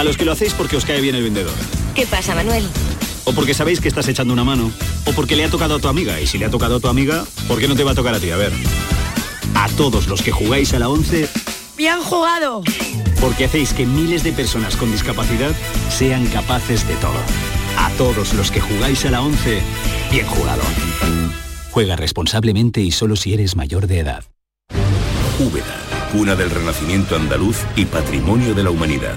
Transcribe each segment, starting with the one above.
A los que lo hacéis porque os cae bien el vendedor. ¿Qué pasa, Manuel? O porque sabéis que estás echando una mano. O porque le ha tocado a tu amiga. Y si le ha tocado a tu amiga, ¿por qué no te va a tocar a ti? A ver. A todos los que jugáis a la 11, ¡Bien jugado! porque hacéis que miles de personas con discapacidad sean capaces de todo. A todos los que jugáis a la 11, bien jugado. Juega responsablemente y solo si eres mayor de edad. Úbeda, cuna del renacimiento andaluz y patrimonio de la humanidad.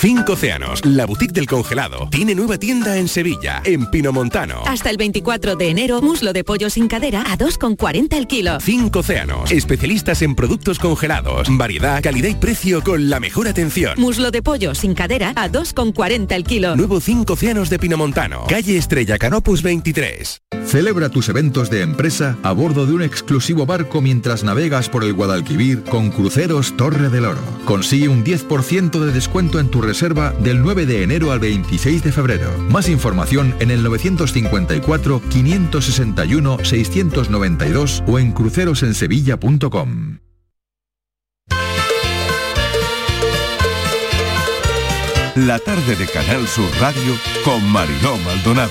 Cinco Océanos, la boutique del congelado, tiene nueva tienda en Sevilla, en Pinomontano. Hasta el 24 de enero, muslo de pollo sin cadera a 2,40 el kilo. Cinco Océanos, especialistas en productos congelados, variedad, calidad y precio con la mejor atención. Muslo de pollo sin cadera a 2,40 el kilo. Nuevo Cinco Océanos de Pinomontano, calle Estrella Canopus 23. Celebra tus eventos de empresa a bordo de un exclusivo barco mientras navegas por el Guadalquivir con Cruceros Torre del Oro. Consigue un 10% de descuento en tu reserva del 9 de enero al 26 de febrero. Más información en el 954 561 692 o en crucerosensevilla.com. La tarde de Canal Sur Radio con Mariló Maldonado.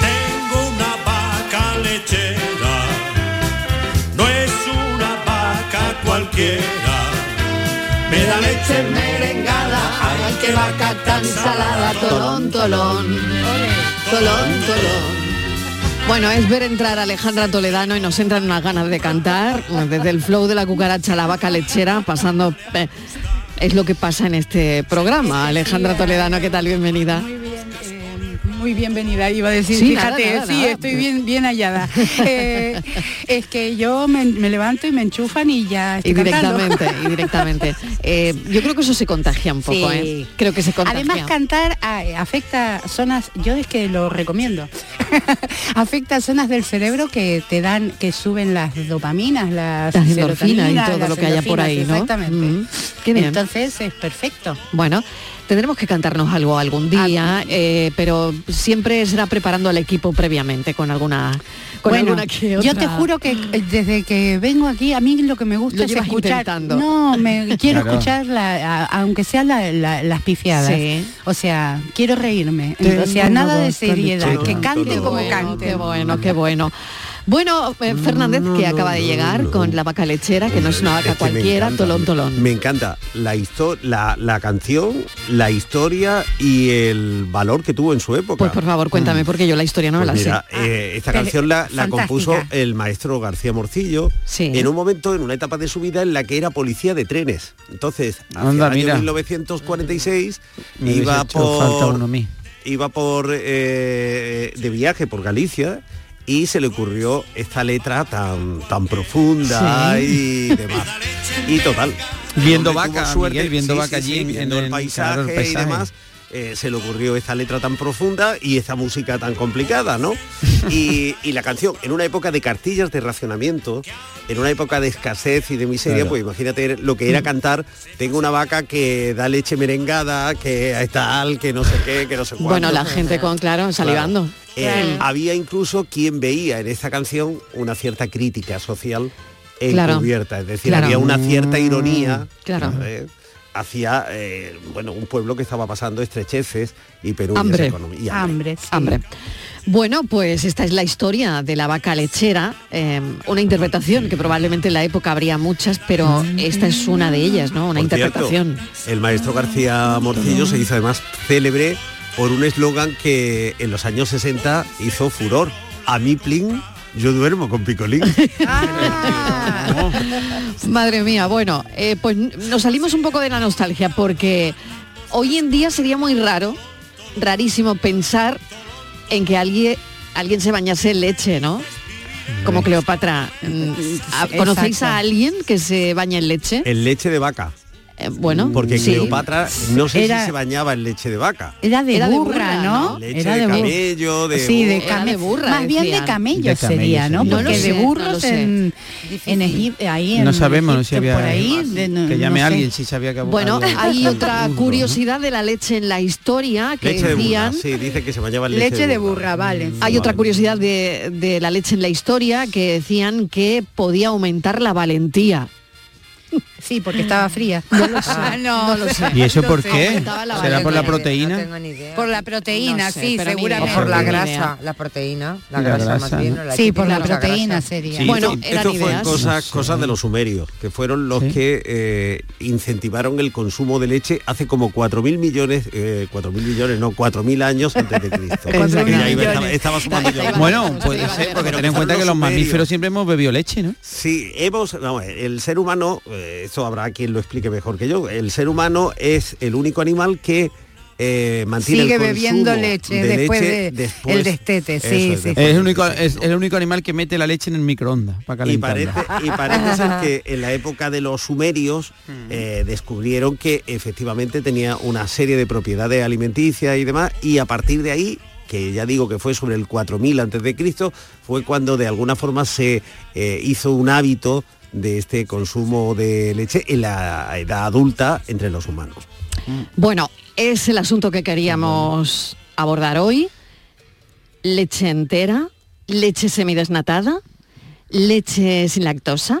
Tengo una vaca lechera, no es una vaca cualquiera. Me da leche merengada, ay que vaca tan salada, Tolón, tolón. Tolón, tolón. Bueno, es ver entrar a Alejandra Toledano y nos entran unas ganas de cantar, desde el flow de la cucaracha a la vaca lechera, pasando... eh, es lo que pasa en este programa. Alejandra Toledano, ¿qué tal? Bienvenida. Muy bienvenida, iba a decir, Sí, fíjate, nada, sí, nada. estoy bien, bien hallada. Eh, es que yo me, me levanto y me enchufan y ya estoy Y cantando. directamente, y directamente. Eh, yo creo que eso se contagia un poco, Sí. ¿eh? Creo que se contagia. Además cantar ah, afecta zonas, yo es que lo recomiendo, afecta zonas del cerebro que te dan, que suben las dopaminas, las, Las endorfinas y todo las lo que haya por ahí, ¿no? Exactamente. Mm, qué bien. Entonces es perfecto. Bueno, tendremos que cantarnos algo algún día, eh, pero siempre será preparando al equipo previamente con alguna, con Bueno, alguna que yo otra- te juro que eh, desde que vengo aquí a mí lo que me gusta Lo es escuchar. intentando. No, me quiero Claro. escuchar la- a- aunque sean la- la- las pifiadas. Sí. O sea, quiero reírme. O sea, nada de seriedad, que cante como cante. Qué bueno, qué bueno. Bueno, eh, Fernández, que acaba de llegar con la vaca lechera, que no es una vaca Es que me cualquiera, encanta. tolón, tolón. Me encanta la, la, la canción, la historia y el valor que tuvo en su época. Pues por favor, cuéntame, porque yo la historia no me Pues la mira, sé. eh, esta canción la, la compuso el maestro García Morcillo en un momento, en una etapa de su vida en la que era policía de trenes. Entonces, hacia Anda, el año mira. 1946 Me iba falta por uno a mí. iba por eh, de viaje por Galicia y se le ocurrió esta letra tan tan profunda Sí. y demás. Y total. Viendo vaca, Miguel, viendo vaca allí en- viendo en- el paisaje, claro, el y paisaje. demás. Eh, se le ocurrió esta letra tan profunda y esta música tan complicada, ¿no? Y, y la canción, en una época de cartillas de racionamiento, en una época de escasez y de miseria, Claro. pues imagínate lo que era cantar, tengo una vaca que da leche merengada, que es tal, que no sé qué, que no sé cuánto. Bueno, la gente con, claro, salivando. Eh, Había incluso quien veía en esta canción una cierta crítica social Claro. encubierta, es decir, Claro. había una cierta ironía Claro. eh, hacia eh, bueno un pueblo que estaba pasando estrecheces y penurias Hambre. y Hambre, sí. Hambre. Bueno, pues esta es la historia de la vaca lechera, eh, una interpretación que probablemente en la época habría muchas, pero esta es una de ellas, ¿no? Una Por cierto, interpretación. el maestro García Morcillo se hizo además célebre por un eslogan que en los años 60 hizo furor. A mí, plin, yo duermo con picolín. Madre mía, bueno, eh, pues nos salimos un poco de la nostalgia porque hoy en día sería muy raro, rarísimo pensar en que alguien, alguien se bañase en leche, ¿no? Como Cleopatra. Mm, ¿a- ¿Conocéis Exacto. a alguien que se baña en leche? En leche de vaca. Eh, bueno, Porque sí. Cleopatra no sé Era- si se bañaba en leche de vaca. Era de Era de burra, burra, ¿no? Leche Era de camello, de Sí, de de camello. burra, Más bien de camello De camello sería, ¿no? Porque sé, de burros en, en Egipto, ahí en No sabemos, no sé si Egipto, había por ahí, de- no- que llame no a sé. alguien si sabía que Bueno, hay otra burro, ¿no? curiosidad de la leche en la historia que Leche de burra, decían... sí, dice que se bañaba en leche, Leche de burra, vale. Hay otra curiosidad de, de la leche en la historia que decían que podía aumentar la valentía. Sí, porque estaba fría. No lo sé, Ah, no lo sé. ¿Y eso por qué? ¿Será por la proteína? No tengo ni idea. Por la proteína, No sé, sí, seguramente. O por la grasa, la proteína, la, La grasa, grasa, más bien. La Sí, por la proteína sería. Sí, Bueno, esto, eran esto fue ideas. cosa, No sé. cosa de los sumerios, que fueron los Sí. que eh, incentivaron el consumo de leche hace como 4.000 millones, eh, 4.000 millones, no, 4.000 años antes de Cristo. Estaba, estaba sumando yo. Bueno, puede ser, porque ten en cuenta que los mamíferos siempre hemos bebido leche, ¿no? Sí, hemos, el ser humano, eh, esto habrá quien lo explique mejor que yo, el ser humano es el único animal que eh, mantiene Sigue el bebiendo consumo leche de después leche de después- el destete, sí, es, sí. después Es el, del único, destete, es ¿no? el único animal que mete la leche en el microondas para Y calentarla. parece, y parece ser que en la época de los sumerios eh, descubrieron que efectivamente tenía una serie de propiedades alimenticias y demás, y a partir de ahí, que ya digo que fue sobre el 4000 antes de Cristo, fue cuando de alguna forma se eh, hizo un hábito de este consumo de leche en la edad adulta entre los humanos. Bueno, es el asunto que queríamos abordar hoy. Leche entera, leche semidesnatada, leche sin lactosa,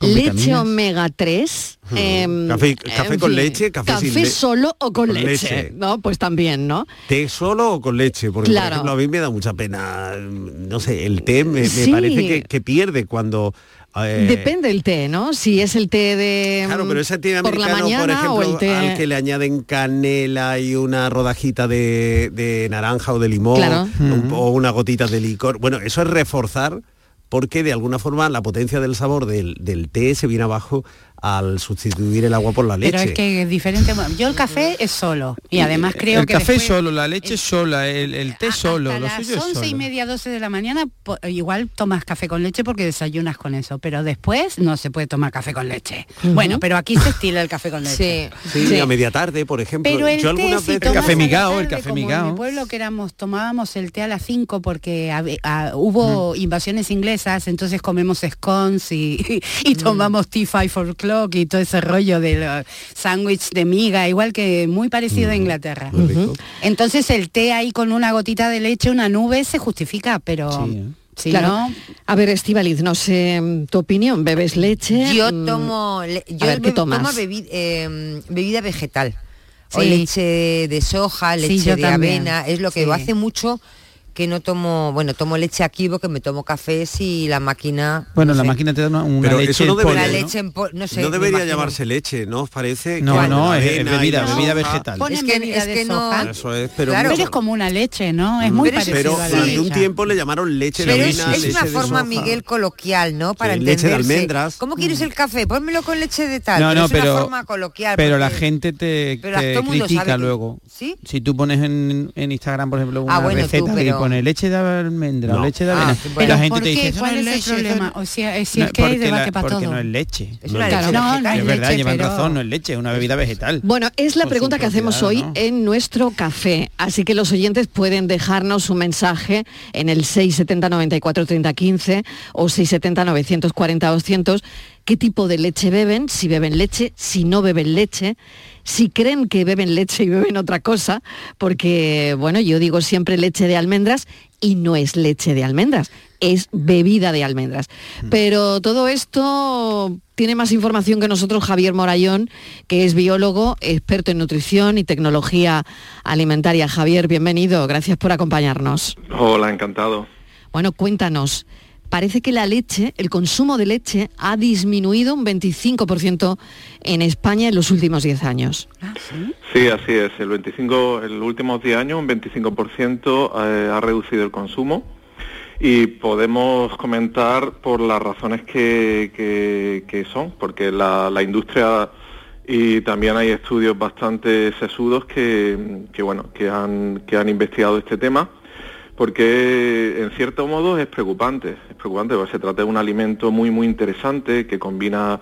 leche vitaminas. omega 3. em, Café- café con leche, café sin le- solo o con, con leche, leche. ¿no? Pues también, ¿no? ¿Té solo o con leche? Porque, Claro. por ejemplo, a mí me da mucha pena, no sé, el té me, parece que, que pierde cuando... eh, Depende el té, ¿no? Si es el té de Claro, pero ese té por la americano, por, mañana ejemplo, o el té al que le añaden canela y una rodajita de, de naranja o de limón Claro. un- o una gotita de licor. Bueno, eso es reforzar porque de alguna forma la potencia del sabor del, del té se viene abajo al sustituir el agua por la leche. Pero es que es diferente. Yo el café es solo. Y además creo el que café después- solo, la leche sola, el, el té solo, a lo las suyo es 11 y media, 12 de la mañana, igual tomas café con leche porque desayunas con eso, pero después no se puede tomar café con leche. Bueno, pero aquí se estila el café con leche. Sí, a media tarde, por ejemplo. Pero el Yo té, algunas si veces... tomas a la migao, el café migao. En mi pueblo que éramos, tomábamos el té a las 5 porque hubo invasiones inglesas, entonces comemos scones y, y tomamos tea five for y todo ese rollo del uh, sándwich de miga, igual que muy parecido a Inglaterra. Entonces el té ahí con una gotita de leche, una nube, se justifica, pero... Si Claro. no, A ver, Estivaliz, no sé mm, tu opinión. ¿Bebes leche? Yo Mm, tomo, le- yo ver, ¿qué tomas? tomo bebi- eh, bebida vegetal. O Sí. leche de soja, Sí, leche yo de también. avena, es lo que Sí. hace mucho que no tomo, bueno, tomo leche aquí porque me tomo cafés y la máquina Bueno, no la sé. máquina te da una, una Pero leche eso no en debería, polvo, La ¿no? leche en pol- no sé, no debería llamarse leche, ¿no? ¿Os parece? No, que no, es- es avena bebida, bebida vegetal. ponen Es que- bebida es de que no-. Eso es, pero, Claro. pero es como una leche, ¿no? Es muy Pero parecido pero durante un tiempo le llamaron leche de Pero es, avena, es leche una de forma, soja. Miguel, coloquial, ¿no? Para Sí, leche de almendras. ¿Cómo quieres el café? Pónmelo con leche de tal. No, pero no, es una pero, forma coloquial. pero la gente te, Pero critica que- luego. ¿Sí? Si tú pones en, en Instagram, por ejemplo, una Ah, receta y pero- pone leche de almendra o No. leche de Ah, avena, bueno. y la gente ¿Por te dice, ¿Cuál no es el leche, eso problema? O sea, es, si No, es que hay porque debate la- para porque todo. no es leche. Es no una es leche leche. No, no es es verdad, llevan pero- razón, no es leche, es una bebida vegetal. Bueno, es la pregunta que hacemos hoy en nuestro café, así que los oyentes pueden dejarnos un mensaje en el 670 94 30 15 o 670 940 200 qué tipo de leche beben, si beben leche, si no beben leche, si creen que beben leche y beben otra cosa, porque bueno, yo digo siempre leche de almendras y no es leche de almendras, es bebida de almendras. Mm. Pero todo esto tiene más información que nosotros Javier Morayón, que es biólogo, experto en nutrición y tecnología alimentaria. Javier, bienvenido, gracias por acompañarnos. Hola, encantado. Bueno, cuéntanos. Parece que la leche, el consumo de leche, ha disminuido un 25% en España en los últimos 10 años. Sí, así es. El 25, en los últimos 10 años, un 25% eh, ha reducido el consumo y podemos comentar por las razones que, que- que son, porque la, la industria y también hay estudios bastante sesudos que, que, bueno, que han, que han investigado este tema porque en cierto modo es preocupante, es preocupante porque se trata de un alimento muy muy interesante que combina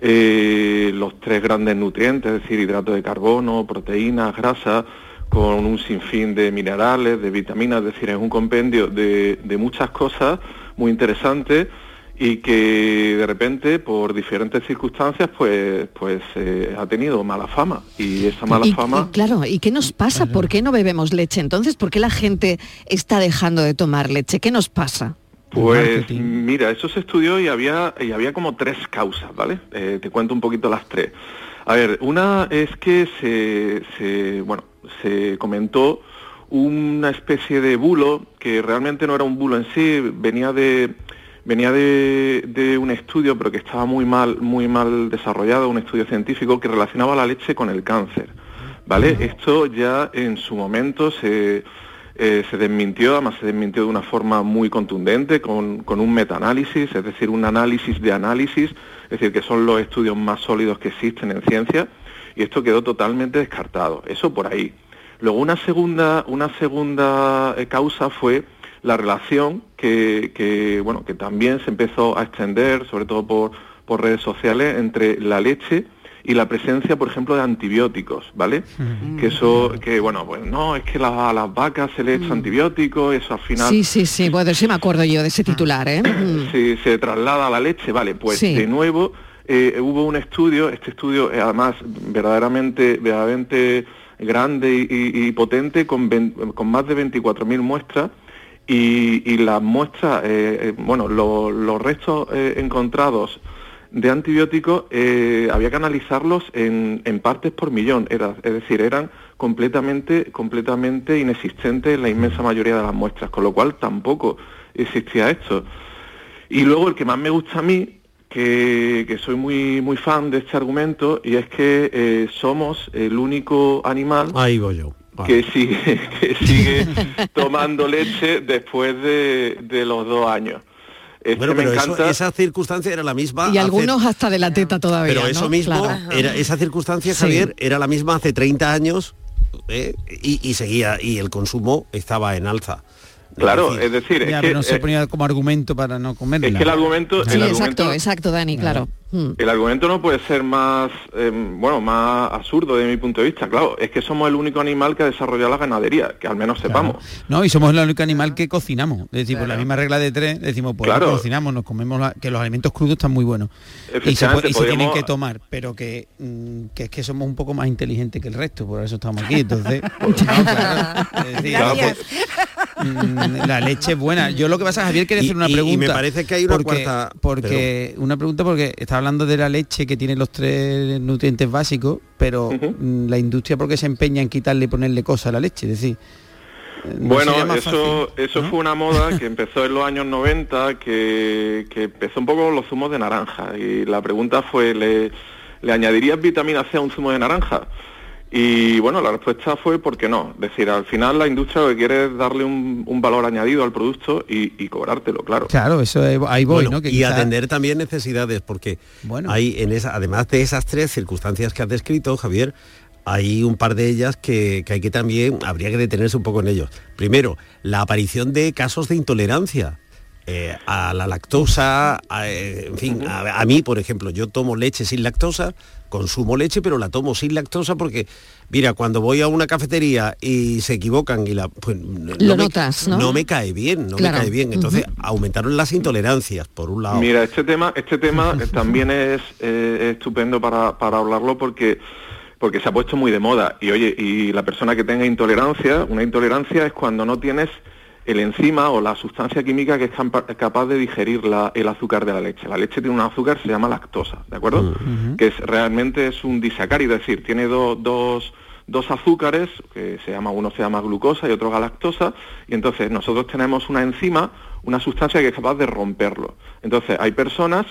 eh, los tres grandes nutrientes, es decir, hidratos de carbono, proteínas, grasas, con un sinfín de minerales, de vitaminas, es decir, es un compendio de, de muchas cosas muy interesantes y que de repente por diferentes circunstancias pues pues eh, ha tenido mala fama y esa mala Y- fama y claro, ¿y qué nos pasa? ¿Por qué no bebemos leche? Entonces, ¿por qué la gente está dejando de tomar leche? ¿Qué nos pasa? Pues mira, eso se estudió y había, y había como tres causas, ¿vale? Eh, te cuento un poquito las tres. A ver, una es que se, se, bueno, se comentó una especie de bulo que realmente no era un bulo en sí, venía de venía de, de un estudio pero que estaba muy mal muy mal desarrollado, un estudio científico que relacionaba la leche con el cáncer. ¿Vale? Esto ya en su momento se, eh, se desmintió, además se desmintió de una forma muy contundente, con, con un metaanálisis, es decir, un análisis de análisis, es decir, que son los estudios más sólidos que existen en ciencia, y esto quedó totalmente descartado. Eso por ahí. Luego una segunda, una segunda eh, causa fue la relación que, que, bueno, que también se empezó a extender, sobre todo por, por redes sociales, entre la leche y la presencia, por ejemplo, de antibióticos, ¿vale? Que eso, que bueno, pues no, es que la- a las vacas se le echa antibióticos, eso al final Sí, sí, sí, bueno, sí me acuerdo yo de ese titular, ¿eh? Mm. se, se traslada a la leche, vale, pues Sí. de nuevo eh, hubo un estudio, este estudio eh, además verdaderamente, verdaderamente grande y, y- y potente, con, ven- con más de 24.000 muestras, y, las muestras, eh, eh, bueno, lo- los restos eh, encontrados de antibióticos eh, había que analizarlos en, en partes por millón, era, es decir, eran completamente, completamente inexistentes en la inmensa mayoría de las muestras, con lo cual tampoco existía esto. Y luego el que más me gusta a mí, que, que soy muy muy fan de este argumento, y es que somos el único animal Ahí voy yo. Que sigue, que sigue tomando leche después de, de los dos años. Este Bueno, me pero eso- esa circunstancia era la misma. Y hace- algunos hasta de la teta todavía. Pero eso ¿no? mismo, Claro. era, esa circunstancia, Sí. Javier, era la misma hace 30 años ¿eh? y, y seguía, y el consumo estaba en alza. Claro, es decir, es Ya, que, pero no se ponía como argumento para no comerla. es que el argumento, Sí, el exacto, argumento, exacto, Dani, claro. Mm. el argumento no puede ser más, eh, bueno, más absurdo de mi punto de vista. Claro, es que somos el único animal que ha desarrollado la ganadería, que al menos sepamos. No, y somos el único animal que cocinamos. Es decir, por la misma regla de tres, decimos, pues Claro. no cocinamos, nos comemos la- que los alimentos crudos están muy buenos. Y se, y tienen que tomar, pero que, mm, que es que somos un poco más inteligentes que el resto, por eso estamos aquí. Entonces, no, claro, es decir, Claro, pues, la leche es buena. Yo lo que pasa, Javier, quiere Y- hacer una y- y me pregunta. parece que hay una porque, cuarta- Porque, una pregunta porque está hablando de la leche que tiene los tres nutrientes básicos, pero mm, la industria porque se empeña en quitarle y ponerle cosas a la leche, es decir. eh, ¿no Bueno, eso, fácil, eso no? fue una moda que empezó en los años 90, que, que empezó un poco con los zumos de naranja. Y la pregunta fue, ¿le, ¿le añadirías vitamina C a un zumo de naranja? Y bueno, la respuesta fue ¿por qué no? Es decir, al final la industria lo que quiere es darle un, un valor añadido al producto y, y cobrártelo, claro. Claro, eso es- ahí voy, Bueno, ¿no? Que y quizá- atender también necesidades, porque Bueno. hay en esa, además de esas tres circunstancias que has descrito, Javier, hay un par de ellas que, que hay que también, habría que detenerse un poco en ellos. Primero, la aparición de casos de intolerancia. Eh, a la lactosa, a, eh, en fin, a, a mí, por ejemplo, yo tomo leche sin lactosa, consumo leche, pero la tomo sin lactosa porque, mira, cuando voy a una cafetería y se equivocan y la... Pues, Lo me- notas, ¿no? me cae bien, no Claro. me cae bien. Entonces, aumentaron las intolerancias, por un lado. Mira, este tema, este tema eh, también es eh, estupendo para, para hablarlo porque porque se ha puesto muy de moda. Y oye, y la persona que tenga intolerancia, una intolerancia es cuando no tienes el enzima o la sustancia química que es capaz de digerir la- el azúcar de la leche. La leche tiene un azúcar que se llama lactosa, ¿de acuerdo? Que es realmente es un disacárido, es decir, tiene do- dos, dos azúcares, que se llama, uno se llama glucosa y otro galactosa, y entonces nosotros tenemos una enzima, una sustancia que es capaz de romperlo. Entonces hay personas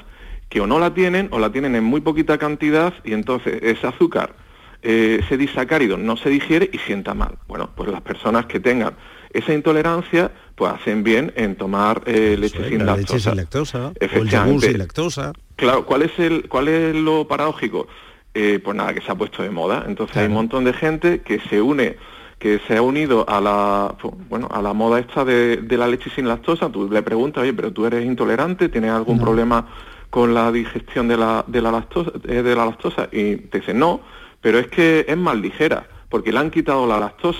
que o no la tienen o la tienen en muy poquita cantidad y entonces ese azúcar, eh, ese disacárido no se digiere y sienta mal. Bueno, pues las personas que tengan esa intolerancia, pues hacen bien en tomar eh, leche sin la lactosa. leche sin lactosa, o el yogur Efectivamente. sin lactosa. Claro, ¿cuál es el, cuál es lo paradójico? Eh, pues nada, que se ha puesto de moda. Entonces hay un montón de gente que se une, que se ha unido a la, fu- bueno, a la moda esta de, de la leche sin lactosa. Tú le preguntas, oye, pero tú eres intolerante, tienes algún problema con la digestión de la, de la lactosa, eh, de la lactosa, y te dicen no, pero es que es más ligera, porque le han quitado la lactosa.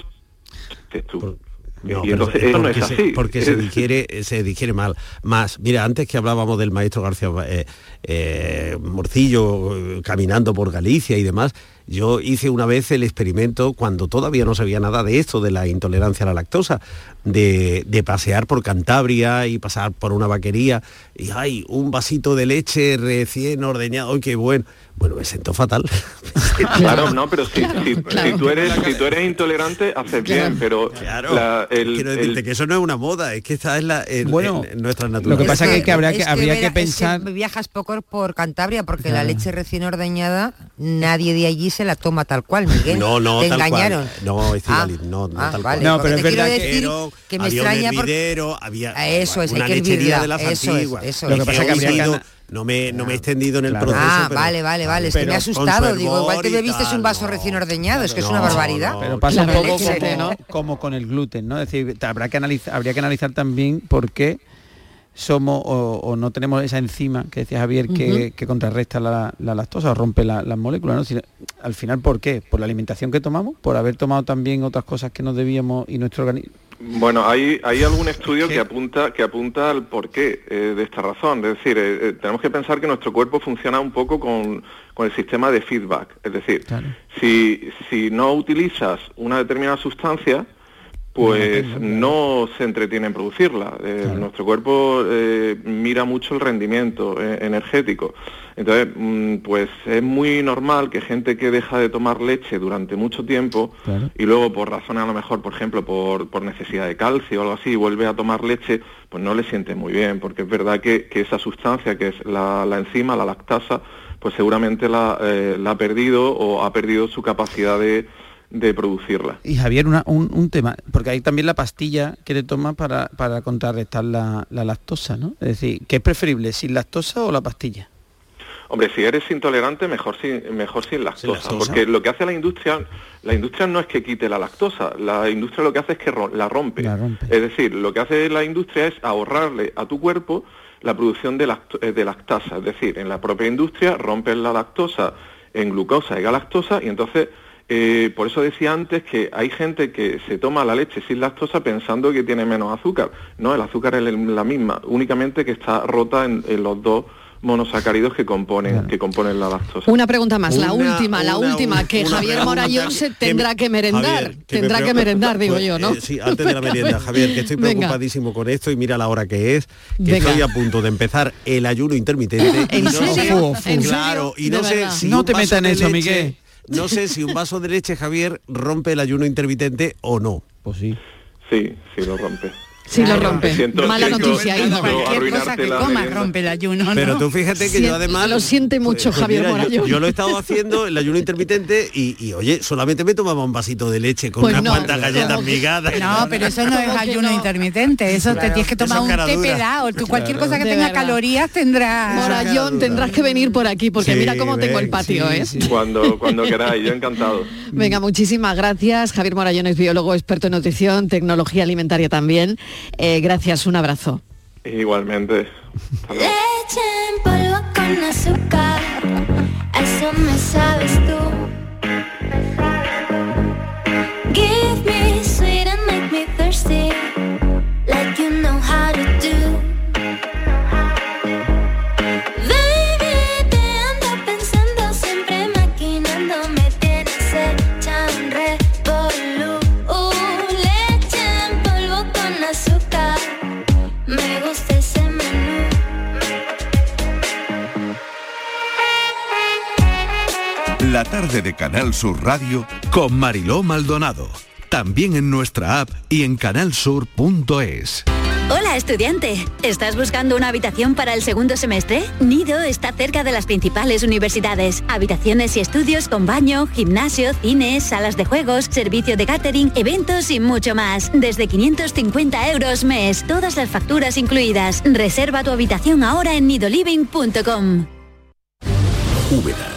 No, y pero entonces es esto no es porque se- porque se digiere, se digiere mal. Más, mira, antes que hablábamos del maestro García eh, eh, Morcillo eh, caminando por Galicia y demás, yo hice una vez el experimento cuando todavía no sabía nada de esto, de la intolerancia a la lactosa, de, de pasear por Cantabria y pasar por una vaquería y hay un vasito de leche recién ordeñado, ¡ay, qué bueno! Bueno, me sentó fatal. Claro, no, pero si, si- si tú eres si tú eres intolerante haces bien, pero la- el- Quiero decirte el- que eso no es una moda, es que esta es la, en, Bueno, en nuestra lo naturaleza. que pasa es que- que habría que- habría que pensar- viajas poco por Cantabria porque la Claro. leche recién ordeñada nadie de allí se la toma tal cual, Miguel. No, no, te tal cual. engañaron. No, Ah, Estivali, no, no ah, tal vale, cual. No, pero es te quiero verdad que- que me había extraña un porque hervidero, había Ah, eso es, hay una que lechería hervirla, de las eso es, antiguas. eso Lo es. que pasa es que habría no me, no me he extendido en el Claro. proceso. Ah, pero- vale, vale, vale. Es que me ha asustado. su Digo, igual y bebiste un tal, vaso no. recién ordeñado. Es que es una barbaridad. no. Pero pasa un como con el gluten, ¿no? Es decir, habrá que analizar, habría que analizar también por qué somos o, o no tenemos esa enzima que decía Javier que, que contrarresta la, la lactosa o rompe la- las moléculas, ¿no? Si- al final, ¿por qué? ¿Por la alimentación que tomamos? ¿Por haber tomado también otras cosas que no debíamos y nuestro organismo? Bueno, hay, hay algún estudio que apunta, que apunta al porqué eh, de esta razón. Es decir, eh, eh, tenemos que pensar que nuestro cuerpo funciona un poco con, con el sistema de feedback. Es decir, si, si no utilizas una determinada sustancia, pues no se entretiene en producirla. Eh, Nuestro cuerpo eh, mira mucho el rendimiento eh, energético. Entonces, mm, pues es muy normal que gente que deja de tomar leche durante mucho tiempo y luego por razones a lo mejor, por ejemplo, por, por necesidad de calcio o algo así, vuelve a tomar leche, pues no le siente muy bien, porque es verdad que, que esa sustancia que es la, la enzima, la lactasa, pues seguramente la, eh, la ha perdido o ha perdido su capacidad de, de producirla. Y Javier, una- un, un tema, porque hay también la pastilla que te tomas para, para contrarrestar la, la lactosa, ¿no? Es decir, ¿qué es preferible, sin lactosa o la pastilla? Hombre, si eres intolerante, mejor sin, mejor sin lactosa, lactosa. porque lo que hace la industria, la industria no es que quite la lactosa, la industria lo que hace es que ro- la rompe. La rompe. Es decir, lo que hace la industria es ahorrarle a tu cuerpo la producción de, lacto- eh, de lactasa, es decir, en la propia industria rompen la lactosa en glucosa y galactosa y entonces eh, por eso decía antes que hay gente que se toma la leche sin lactosa pensando que tiene menos azúcar. No, el azúcar es la misma, únicamente que está rota en, en los dos monosacáridos que componen, que componen la lactosa. Una pregunta más, la Una- última, la una- última, que una Javier Morayón se tendrá que merendar, Javier, que me tendrá que merendar, digo pues, yo, ¿no? eh, sí, antes de la merienda, Javier, que estoy Venga. preocupadísimo con esto y mira la hora que es, que Venga. estoy a punto de empezar el ayuno intermitente. y ¿En no serio? sé- ¿En serio? Claro, y no De sé verdad. si No te metas en eso, leche- Miguel. No sé si un vaso de leche, Javier, rompe el ayuno intermitente o no. Pues sí. Sí, sí lo rompe. Sí lo rompe. Siento- Mala siento- noticia, siento. Cualquier cosa que merienda. rompe el ayuno, ¿no? Pero tú fíjate que yo además... lo siente mucho, pues Javier mira, yo- Morayón. Yo, lo he estado haciendo, el ayuno intermitente, y, y, oye, solamente me tomaba un vasito de leche con Pues unas no, cuantas galletas migadas. No, pero eso no es ¿Cómo que ayuno no? intermitente, eso te Claro, tienes que tomar un té dura. pedado, tú cualquier cosa que tenga verdad. calorías tendrá... Morayón, tendrás que venir por aquí porque Sí, mira cómo tengo el patio, sí, ¿eh? sí. Cuando, cuando queráis, yo encantado. Venga, muchísimas gracias. Javier Morayón es biólogo, experto en nutrición, tecnología alimentaria también. Eh, gracias, un abrazo. Igualmente. Leche en polvo con azúcar, eso me sabes tú. La tarde de Canal Sur Radio con Mariló Maldonado. También en nuestra app y en canalsur.es. Hola estudiante, ¿estás buscando una habitación para el segundo semestre? Nido está cerca de las principales universidades. Habitaciones y estudios con baño, gimnasio, cines, salas de juegos, servicio de catering, eventos y mucho más. Desde 550 euros mes, todas las facturas incluidas. Reserva tu habitación ahora en nidoliving.com. Úbeda,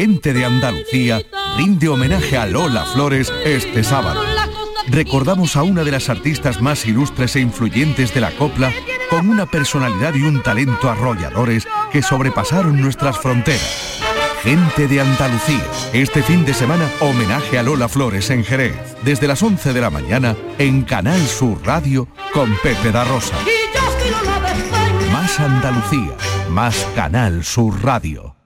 Gente de Andalucía rinde homenaje a Lola Flores este sábado. Recordamos a una de las artistas más ilustres e influyentes de la copla con una personalidad y un talento arrolladores que sobrepasaron nuestras fronteras. Gente de Andalucía. Este fin de semana, homenaje a Lola Flores en Jerez. Desde las 11 de la mañana en Canal Sur Radio con Pepe da Rosa. Más Andalucía. Más Canal Sur Radio.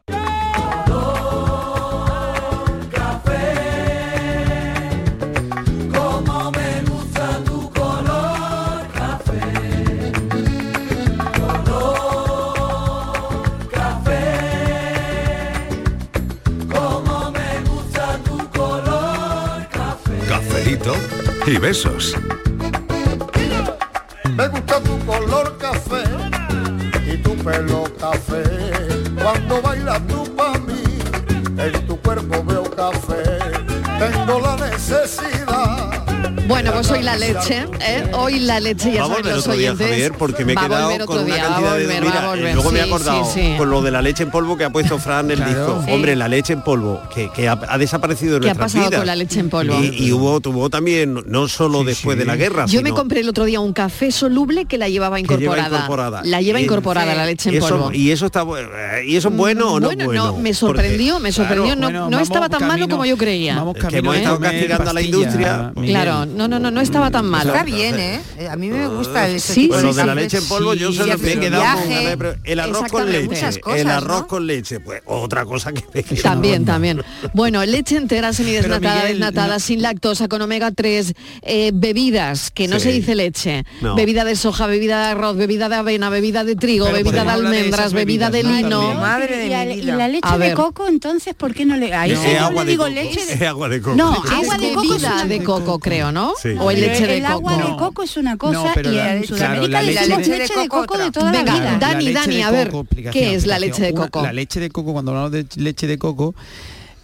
Y besos. Me gusta tu color café y tu pelo café. Cuando Bueno, pues hoy la leche, ¿eh? Hoy la leche, ya Va a saben volver los otro día, oyentes. Javier, porque me he va quedado con una día, cantidad de... volver, Mira, volver, luego me he acordado sí, sí. con lo de la leche en polvo que ha puesto Fran en el disco. Sí. Hombre, la leche en polvo, que, que ha, ha desaparecido de ¿Qué ha nuestras pasado vidas. con la leche en polvo? Y, y hubo, tuvo también, no solo después de la guerra, Yo me compré el otro día un café soluble que la llevaba lleva incorporada. La lleva Y- incorporada la leche en eso- polvo. Y eso está eh, y eso es bueno o no bueno, bueno. no, me sorprendió, me sorprendió, no, no estaba tan malo como yo creía. Que hemos estado castigando a la industria. Claro, no, no, no, no estaba tan malo. Está bien, ¿eh? A mí me gusta el Sí, sí, lo de sí. la leche en polvo yo sí, me he quedado con el arroz con leche. Cosas, el arroz ¿no? con leche, pues otra cosa que. También, también. Bueno, leche entera, semidesnatada, Miguel, desnatada, no- sin lactosa, con omega 3, eh, bebidas, que no Sí. se dice leche, No. bebida de soja, bebida de arroz, bebida de avena, bebida de trigo, Pero bebida de almendras, bebida de ¿no? lino. Madre de y, la, y leche de coco, entonces, ¿por qué no le...? A Es eso yo agua le digo leche agua de coco. No, agua de coco de coco, creo, ¿no? Sí. O Pero leche de el coco. agua de coco es una cosa No, y la- en claro, Sudamérica la le leche- de leche de coco coco de toda la vida. Dani, La leche Dani, de a ver, ¿qué es la leche de Una- coco? La leche de coco, cuando hablamos de leche de coco,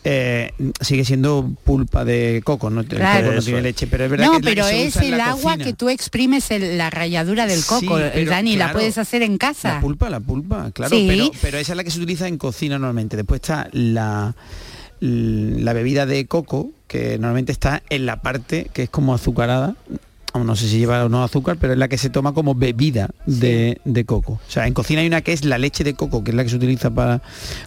eh, sigue siendo pulpa de coco, no, El Claro. coco no tiene leche, pero es verdad No, que es la que pero es el la agua cocina. que tú exprimes en la ralladura del coco, Sí, el pero, Dani, la claro, puedes hacer en casa. La pulpa, la pulpa, claro, Sí. pero, pero esa es la que se utiliza en cocina normalmente. Después está la, la bebida de coco, que normalmente está en la parte que es como azucarada. No sé si lleva o no azúcar, pero es la que se toma como bebida de, de coco. O sea, en cocina hay una que es la leche de coco, que es la que se utiliza para,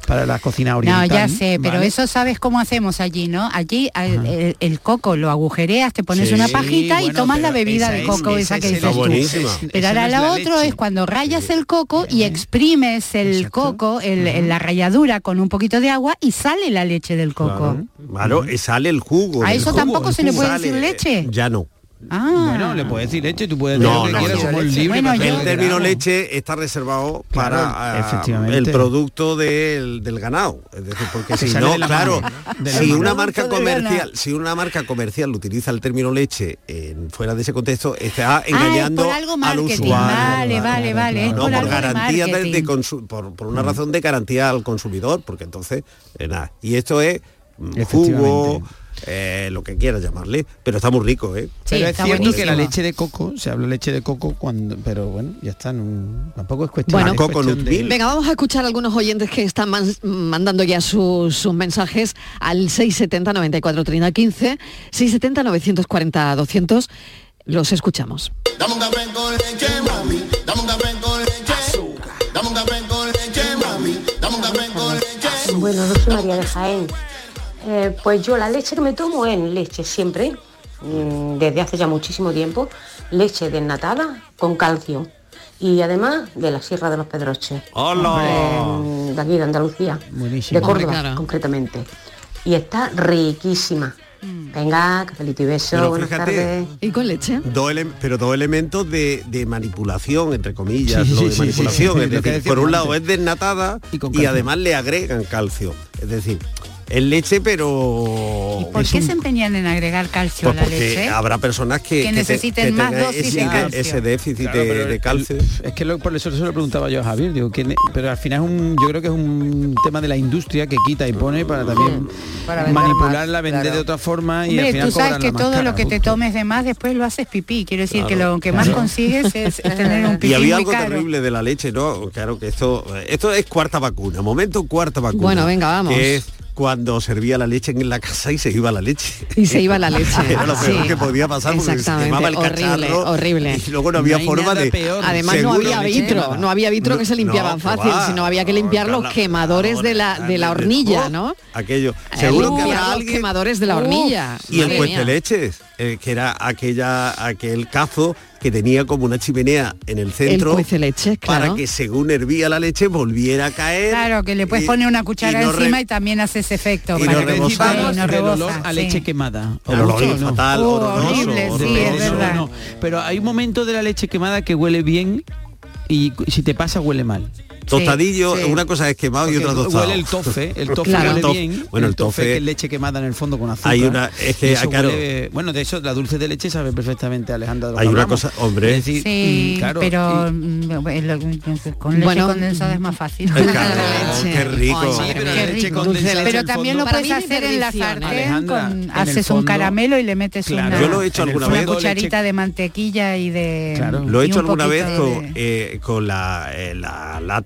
para la cocina No, oriental. ya sé, pero eso sabes cómo hacemos allí, ¿no? Allí al- el, el coco lo agujereas, te pones Sí, una pajita y tomas la bebida de es- coco, esa esa que es dices tú. Pero no ahora la leche. es cuando rayas el coco y exprimes el coco el- en la ralladura con un poquito de agua y sale la leche del coco. Claro, sale el jugo. ¿A eso jugo, tampoco se le puede decir leche? Ya no. Ah. Bueno, le puedes decir leche, tú puedes No, decir lo que no, quieras, no. somos Leche. libres Bueno, para hacer yo- lo El término leche está reservado para ah, el producto del, del ganado. Es decir, porque Que si sale no, claro, mano, si una marca comercial, si una marca comercial utiliza el término leche en, fuera de ese contexto, está Ah, es engañando por algo al usuario. Vale, vale, vale. Es No, por, garantía de, de por, por una razón de garantía al consumidor, porque entonces, eh, nada. Y esto es mm, Efectivamente. jugo, eh, lo que quieras llamarle, pero está muy rico, ¿eh? Sí, pero es cierto que la buenísimo. leche de coco, se habla leche de coco cuando, pero bueno, ya está, no- tampoco es cuestión, Bueno, es Coco cuestión de-. Venga, vamos a escuchar a algunos oyentes que están man- mandando ya sus, sus mensajes al 670 94 30 15, 670 940 200. Los escuchamos. Dame un café con leche, mami. Dame un café con leche. Dame un café con leche, mami. Dame un café con leche. Bueno, yo soy María de Jaén. Eh, pues yo la leche que me tomo es leche siempre, mm, desde hace ya muchísimo tiempo, leche desnatada con calcio. Y además de la Sierra de los Pedroches. ¡Hola! Eh, de aquí de Andalucía. Buenísimo. De Córdoba, Hombre, concretamente. Y está riquísima. Venga, cafelito y beso, Pero buenas fíjate. tardes. ¿Y con leche? Ele- pero dos elementos de, de manipulación, entre comillas, Sí, lo sí, de sí, manipulación. sí, sí, es decir, por un lado es desnatada y, con además le agregan calcio. Es decir, es leche, pero... ¿Por es qué un- se empeñan en agregar calcio pues a la porque leche? habrá personas que, Que te- necesiten que más dosis ese, de calcio. ese déficit Claro, de, el- calcio. Es que lo- por eso se lo preguntaba yo a Javier, pero al final es un, yo creo que es un tema de la industria que quita y pone para también Para vender manipularla, más, vender claro. de otra forma y Hombre, al final tú sabes que todo cara, lo que te tomes de más después lo haces pipí. Quiero decir que lo que más claro. consigues es, es tener un pipí Y había muy algo caro. terrible de la leche, ¿no? Claro que esto, esto es cuarta vacuna, momento cuarta vacuna. Bueno, venga, vamos. Que es cuando servía la leche en la casa y se iba la leche. Y se iba la leche. Era lo peor Sí. que podía pasar porque se quemaba el horrible, horrible. y luego no había No forma de... peor. Además no había vitro, no había vitro que se limpiaban que fácil, va. sino había que limpiar los quemadores de la, de la hornilla, ¿no? Aquello. Eh, Seguro que habrá los alguien... quemadores de la hornilla. Y el mía. leches, eh, que era aquella aquel cazo que tenía como una chimenea en el centro cueceleches, claro. para que según hervía la leche volviera a caer. Claro, que le puedes y- poner una cuchara y no re- encima y también hace ese efecto. y para no no del rebosa, olor a sí. leche quemada. El ¿Os olor gusta o no? fatal, Oh, horroroso, horrible, sí, horroroso. es verdad. No, pero hay un momento de la leche quemada que huele bien y si te pasa huele mal. Tostadillo, Sí. una cosa es quemado y otra tostado. Huele el tofe, el tofe Claro. huele bien. Bueno, el tofe tofe- que es leche quemada en el fondo con azúcar. Hay una- es que, Y eso claro. huele- bueno, de eso la dulce de leche sabe perfectamente Alejandra. de lo Hay una hablamos. cosa, hombre. Es decir, Sí, mm, claro, pero y- mm, bueno, con leche Bueno, condensada es más fácil. Claro, qué rico. Ay, pero mía. la leche Qué rico. leche. Pero también lo puedes hacer en la sartén, con- haces un caramelo y le metes Claro. una, Yo lo he hecho alguna vez. una leche- cucharita de mantequilla y de Claro. Lo he hecho un alguna vez con, eh, con la, eh,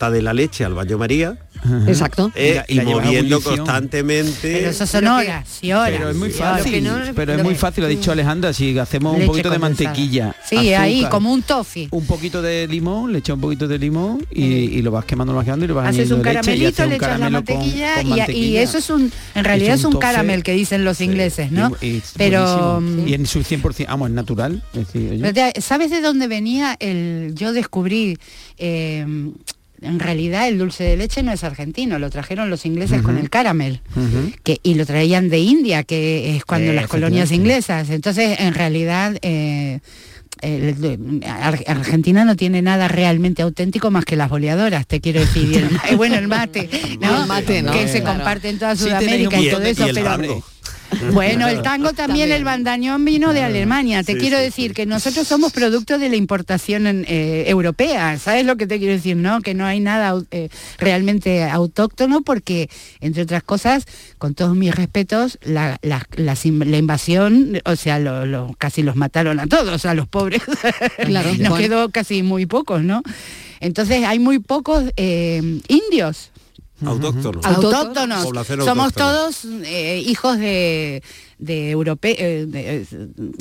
lata de la leche al baño María Exacto. eh, Y y moviendo constantemente. Pero eso son horas y horas. Pero es muy fácil, no- pero es muy fácil, lo ha dicho Alejandra, si hacemos un poquito de condensada. mantequilla. Sí, ahí, azúcar, como un toffee. un poquito de limón, le echas un poquito de limón y, y lo vas quemando, lo vas quemando y lo vas Haces un añadiendo leche y caramelito, le echas la caramelo con- mantequilla, con y- y, mantequilla. eso es un, en realidad es un un toffee. caramel que dicen los ingleses, ¿no? Y- y es Pero buenísimo. mm, y en su 100%, vamos, es natural. es decir, ¿Sabes de dónde venía el? Yo descubrí. eh, en realidad el dulce de leche no es argentino, lo trajeron los ingleses con el caramel. Que, y lo traían de India, que es cuando Eh, las colonias inglesas. Entonces, en realidad, eh, el- Ar- Argentina no tiene nada realmente auténtico más que las boleadoras, te quiero decir. Y el, bueno, el mate, ¿no? El mate, ¿no? Que se Claro. comparte en toda Sí Sudamérica y y, todo eso, y el pero. bueno, el tango también, el bandañón vino de Alemania. Te Sí, quiero sí, decir que nosotros somos producto de la importación en, eh, europea. ¿Sabes lo que te quiero decir? No, que no hay nada eh, realmente autóctono porque, entre otras cosas, con todos mis respetos, la, invasión, o sea, lo- lo- casi los mataron a todos, a los pobres. Claro, Nos bueno. quedó casi muy pocos, ¿no? Entonces hay muy pocos eh, indios Autóctono. autóctonos. Población Somos todos eh, hijos de, de, europe- eh, de- eh,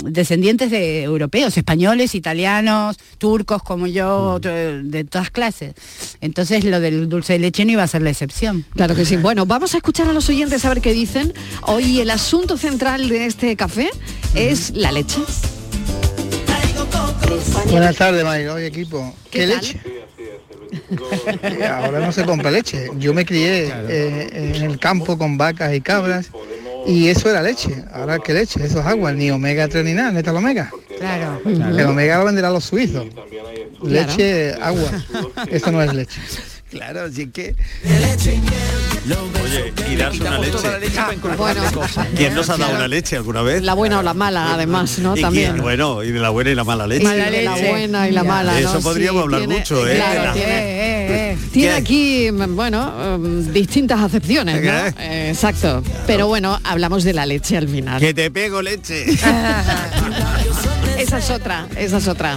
descendientes de europeos, españoles, italianos, turcos como yo, de todas clases. Entonces lo del dulce de leche no iba a ser la excepción. Claro que sí. Bueno, vamos a escuchar a los oyentes a ver qué dicen. Hoy el asunto central de este café es la leche. Buenas tardes, Mario. Equipo. ¿Qué, leche? ahora no se compra leche. Yo me crié eh, en el campo con vacas y cabras y eso era leche. Ahora qué leche, eso es agua, ni omega 3 ni nada, neta el omega. Claro. El omega lo venderán los suizos. Leche, agua. Eso no es leche. Claro, así que Oye, y darse una leche. incorporarle bueno. ¿Quién nos ha dado una leche alguna vez? La buena o la mala, además, ¿no? ¿Y También. quién? Bueno, y de la buena y la mala leche. Mala la buena y la mala. De ¿no? eso podríamos Sí, hablar tiene- mucho, ¿eh? claro, De la- tiene- Eh, eh, Tiene aquí, mm, bueno, mm, distintas acepciones, ¿no? ¿Qué? Eh, Exacto. Pero bueno, hablamos de la leche al final. Que te pego leche. Esa es otra, esa es otra.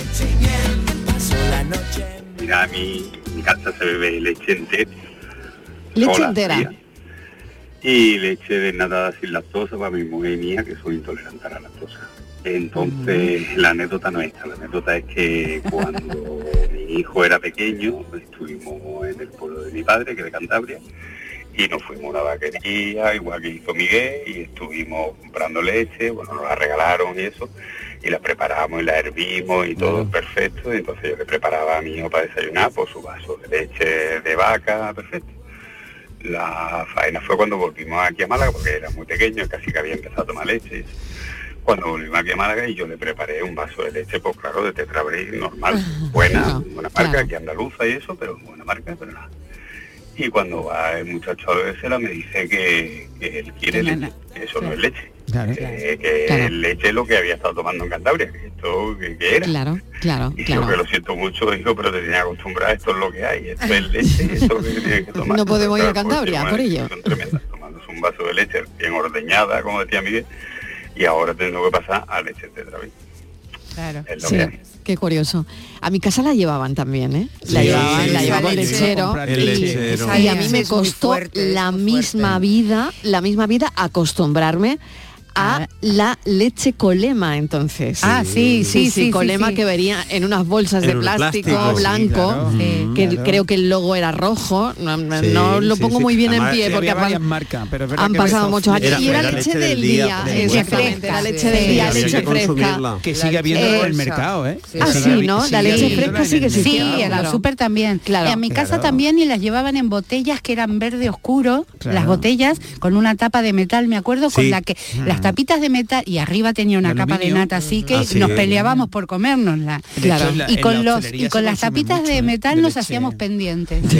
Mira, mi, mi casa se bebe leche entera. Leche sola, entera. fría. Y leche desnatada sin lactosa para mi mujer y mía, que soy intolerante a la lactosa. Entonces, la anécdota no es esta, la anécdota es que cuando mi hijo era pequeño, estuvimos en el pueblo de mi padre, que es de Cantabria, y nos fuimos a una vaquería, igual que hizo Miguel, y estuvimos comprando leche, bueno, nos la regalaron y eso, y la preparamos y la hervimos y todo perfecto, y entonces yo le preparaba a mi hijo para desayunar, por su vaso de leche de vaca, perfecto. La faena fue cuando volvimos aquí a Málaga, porque era muy pequeño, casi que había empezado a tomar leche. Cuando volvimos aquí a Málaga y yo le preparé un vaso de leche, pues claro, de Tetra Break normal, buena, buena marca, aquí andaluza y eso, pero buena marca, pero nada. Y cuando va el muchacho a bebérsela me dice que, que él quiere no, leche, eso no es leche. Claro. Que, que Claro. leche es lo que había estado tomando en Cantabria, que esto que, que era. Claro, claro, Y claro. yo que lo siento mucho, hijo, pero te tenía acostumbrado, esto es lo que hay, esto es leche, esto es lo que tienes que tomar. No podemos ir a Cantabria por ello. Tomándose un vaso de leche bien ordeñada, como decía Miguel, y ahora tengo que pasar a leche de vez. Claro. Es lo Sí, que hay. Qué curioso. A mi casa la llevaban también, ¿eh? La Sí, llevaban, sí, la llevaba el lechero. el y- lechero. Y a mí me costó fuerte, la misma vida, la misma vida acostumbrarme a la leche colema entonces. Ah, sí, sí, sí, sí, colema sí. que venía en unas bolsas En de plástico, blanco, claro. Sí, que claro. creo que el logo era rojo, no, no- Sí, no lo sí, pongo sí. muy bien Además, en pie sí, porque varias marcas, pero es verdad han que pasado eso- muchos años Era- y era, era leche, leche del del día, día, de exactamente, fresca. la leche Sí, del día, leche que fresca. Que sigue habiendo en el mercado, ¿eh? Ah, sí, ¿no? La leche fresca en sigue Sí, en los súper también. Claro. Y a mi casa también y las llevaban en botellas que eran verde oscuro, las botellas con una tapa de metal, me acuerdo, con la que las tapitas de metal y arriba tenía una capa de nata, así que Ah, sí. nos peleábamos por comérnosla. La- y con la los y con las tapitas mucho, de ¿eh? metal De nos leche. hacíamos pendientes.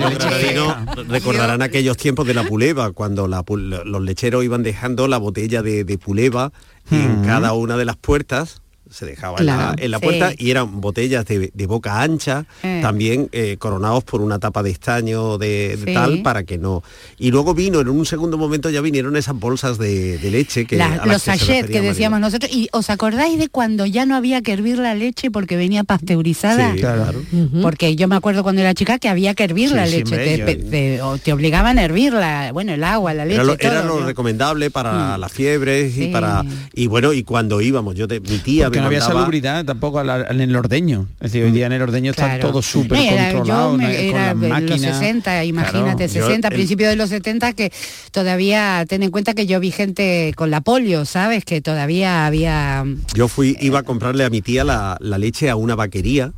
Los granadinos recordarán aquellos tiempos de la puleva, cuando la los lecheros iban dejando la botella de, de puleva en cada una de las puertas se dejaba en la- Claro. en la, Sí. puerta y eran botellas de, de boca ancha, Eh. también eh, coronados por una tapa de estaño de, de Sí. tal para que no. Y luego vino, en un segundo momento ya vinieron esas bolsas de, de leche que La- a los sachets que decíamos nosotros. ¿Y os acordáis de cuando ya no había que hervir la leche porque venía pasteurizada? Sí, claro. Porque yo me acuerdo cuando era chica que había que hervir Sí, la leche, te, te- o te obligaban a hervirla, bueno, el agua, la leche, Era lo, todo, era lo ¿no? recomendable para Mm. las fiebres y Sí. para y bueno y cuando íbamos yo te, mi tía No había mandaba- salubridad tampoco en el ordeño. Es decir, hoy día en el ordeño está Claro. todo súper controlado. Yo me- ¿no? con era las de los máquinas. 60, imagínate, Claro, yo 60, el- principios de los 70, que todavía, ten en cuenta que yo vi gente con la polio, ¿sabes? Que todavía había... Yo fui, iba a comprarle a mi tía la, la leche a una vaquería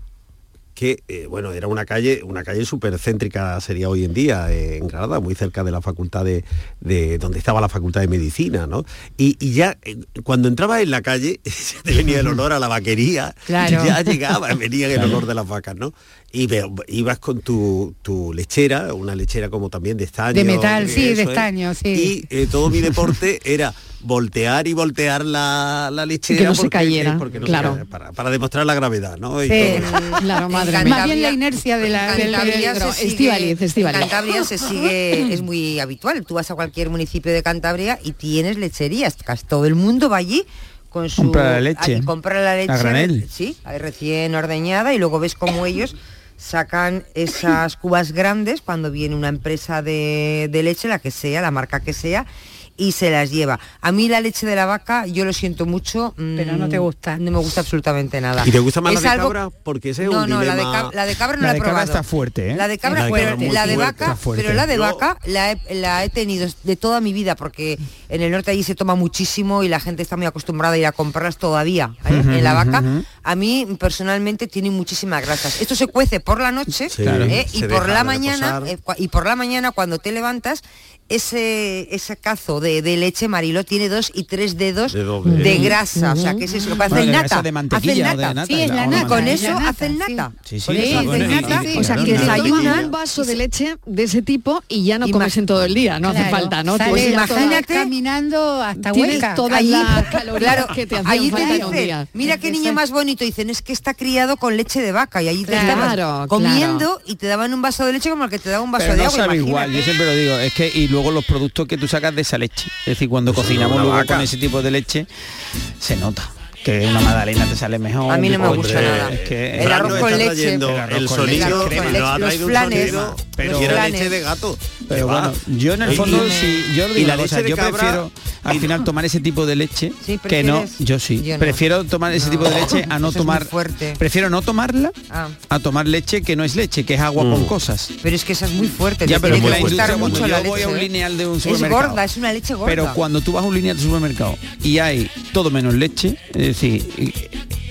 que, eh, bueno, era una calle, una calle súper céntrica sería hoy en día, eh, en Granada, muy cerca de la facultad de, de donde estaba la facultad de medicina, ¿no? Y, y ya, eh, cuando entraba en la calle, venía el olor a la vaquería, Claro. ya llegaba, venía el olor de las vacas, ¿no? Y ve- ibas con tu, tu lechera, una lechera como también de estaño. De metal, sí, de eso es. estaño, sí. Y eh, todo mi deporte era voltear y voltear la, la lechera Que no se cayera, porque no se claro. cayera, para, para demostrar la gravedad, ¿no? Y Sí, todo. claro, madre. Más bien la inercia de la, del Cantabria se en Cantabria se sigue, es muy habitual. Tú vas a cualquier municipio de Cantabria y tienes lecherías. Casi todo el mundo va allí con su Compra la leche. a- compra la leche A granel. sí, recién ordeñada y luego ves cómo ellos sacan esas cubas grandes cuando viene una empresa de, de leche, la que sea, la marca que sea, y se las lleva. A mí la leche de la vaca, yo lo siento mucho. Pero no te gusta. No me gusta absolutamente nada. ¿Y te gusta más Es la de algo- cabra? Porque ese es No, un no, la de, cab- la de cabra no La la, de he cabra probado. está fuerte, ¿eh? La de cabra, La de cabra muy la de fuerte. vaca, fuerte. pero la de Yo- vaca la he, la he tenido de toda mi vida porque en el norte allí se toma muchísimo y la gente está muy acostumbrada a ir a comprarlas todavía. ¿eh? En la vaca, a mí personalmente tiene muchísimas grasas. Esto se cuece por la noche Sí, ¿eh? y por la mañana eh, y por la mañana cuando te levantas ese ese cazo de, de leche marilo tiene dos y tres dedos De grasa, o sea que es eso, hace de nata, grasa de mantequilla hace el o de nata. nata, Sí, es la o de nata. Con eso hacen nata. Sí, sí, sí, hacen nata. O sea, que desayunan un vaso de leche de ese tipo y ya no comes en todo el día, no hace falta, ¿no? Imagínate- caminando hasta Huelca. todas Allí- las calorías Claro, que te hacían allí te falta en un dicen, día. mira qué niño más bonito, dicen, es que está criado con leche de vaca y allí te Claro, comiendo y te daban un vaso de leche como el que te da un vaso de agua. igual, yo siempre lo digo, es que y luego los productos que tú sacas de esa leche, es decir, cuando cocinamos luego vaca. con ese tipo de leche, se nota. Que una magdalena te sale mejor. A mí no me gusta nada. es que El arroz con leche. trayendo El arroz el con sonido, leche. nos ha Los traído un flanes. Pero y era bueno. leche de gato. Pero bueno, yo en el fondo, y- sí, yo y digo la cosa, de yo cabra- prefiero al final tomar ese tipo de leche Sí, que no, yo sí, Yo no. prefiero tomar ese tipo de leche a no Eso es muy tomar, fuerte. prefiero no tomarla Ah. a tomar leche que no es leche, que es agua con cosas. Pero es que esa es muy fuerte. Ya, pero tiene que gustar mucho yo la voy a un leche, ¿eh? lineal de un Es supermercado. gorda, es una leche gorda. Pero cuando tú vas a un lineal de supermercado y hay todo menos leche, es decir,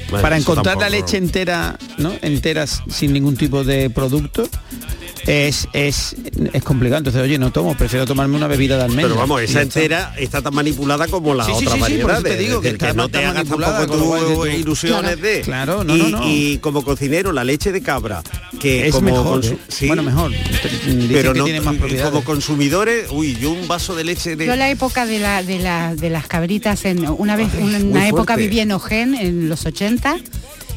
Bueno, para encontrar la leche entera, ¿no? Enteras sin ningún tipo de producto, es, es, es complicado. Entonces, oye, no tomo, prefiero tomarme una bebida de almendra. Pero vamos, esa entera está tan manipulada como la Sí, otra sí, sí, por variedad. eso te digo que está no te hagas tampoco tú tú, ilusiones claro, de. claro, no, y, no, no. y como cocinero, la leche de cabra, que Es como mejor, consu- ¿eh? sí, Bueno, mejor. Dicen pero que no tiene más propiedades. como consumidores, uy, yo un vaso de leche de Yo la época de, la, de, la- de las cabritas, en una vez, una, época viví en Ojén en los 80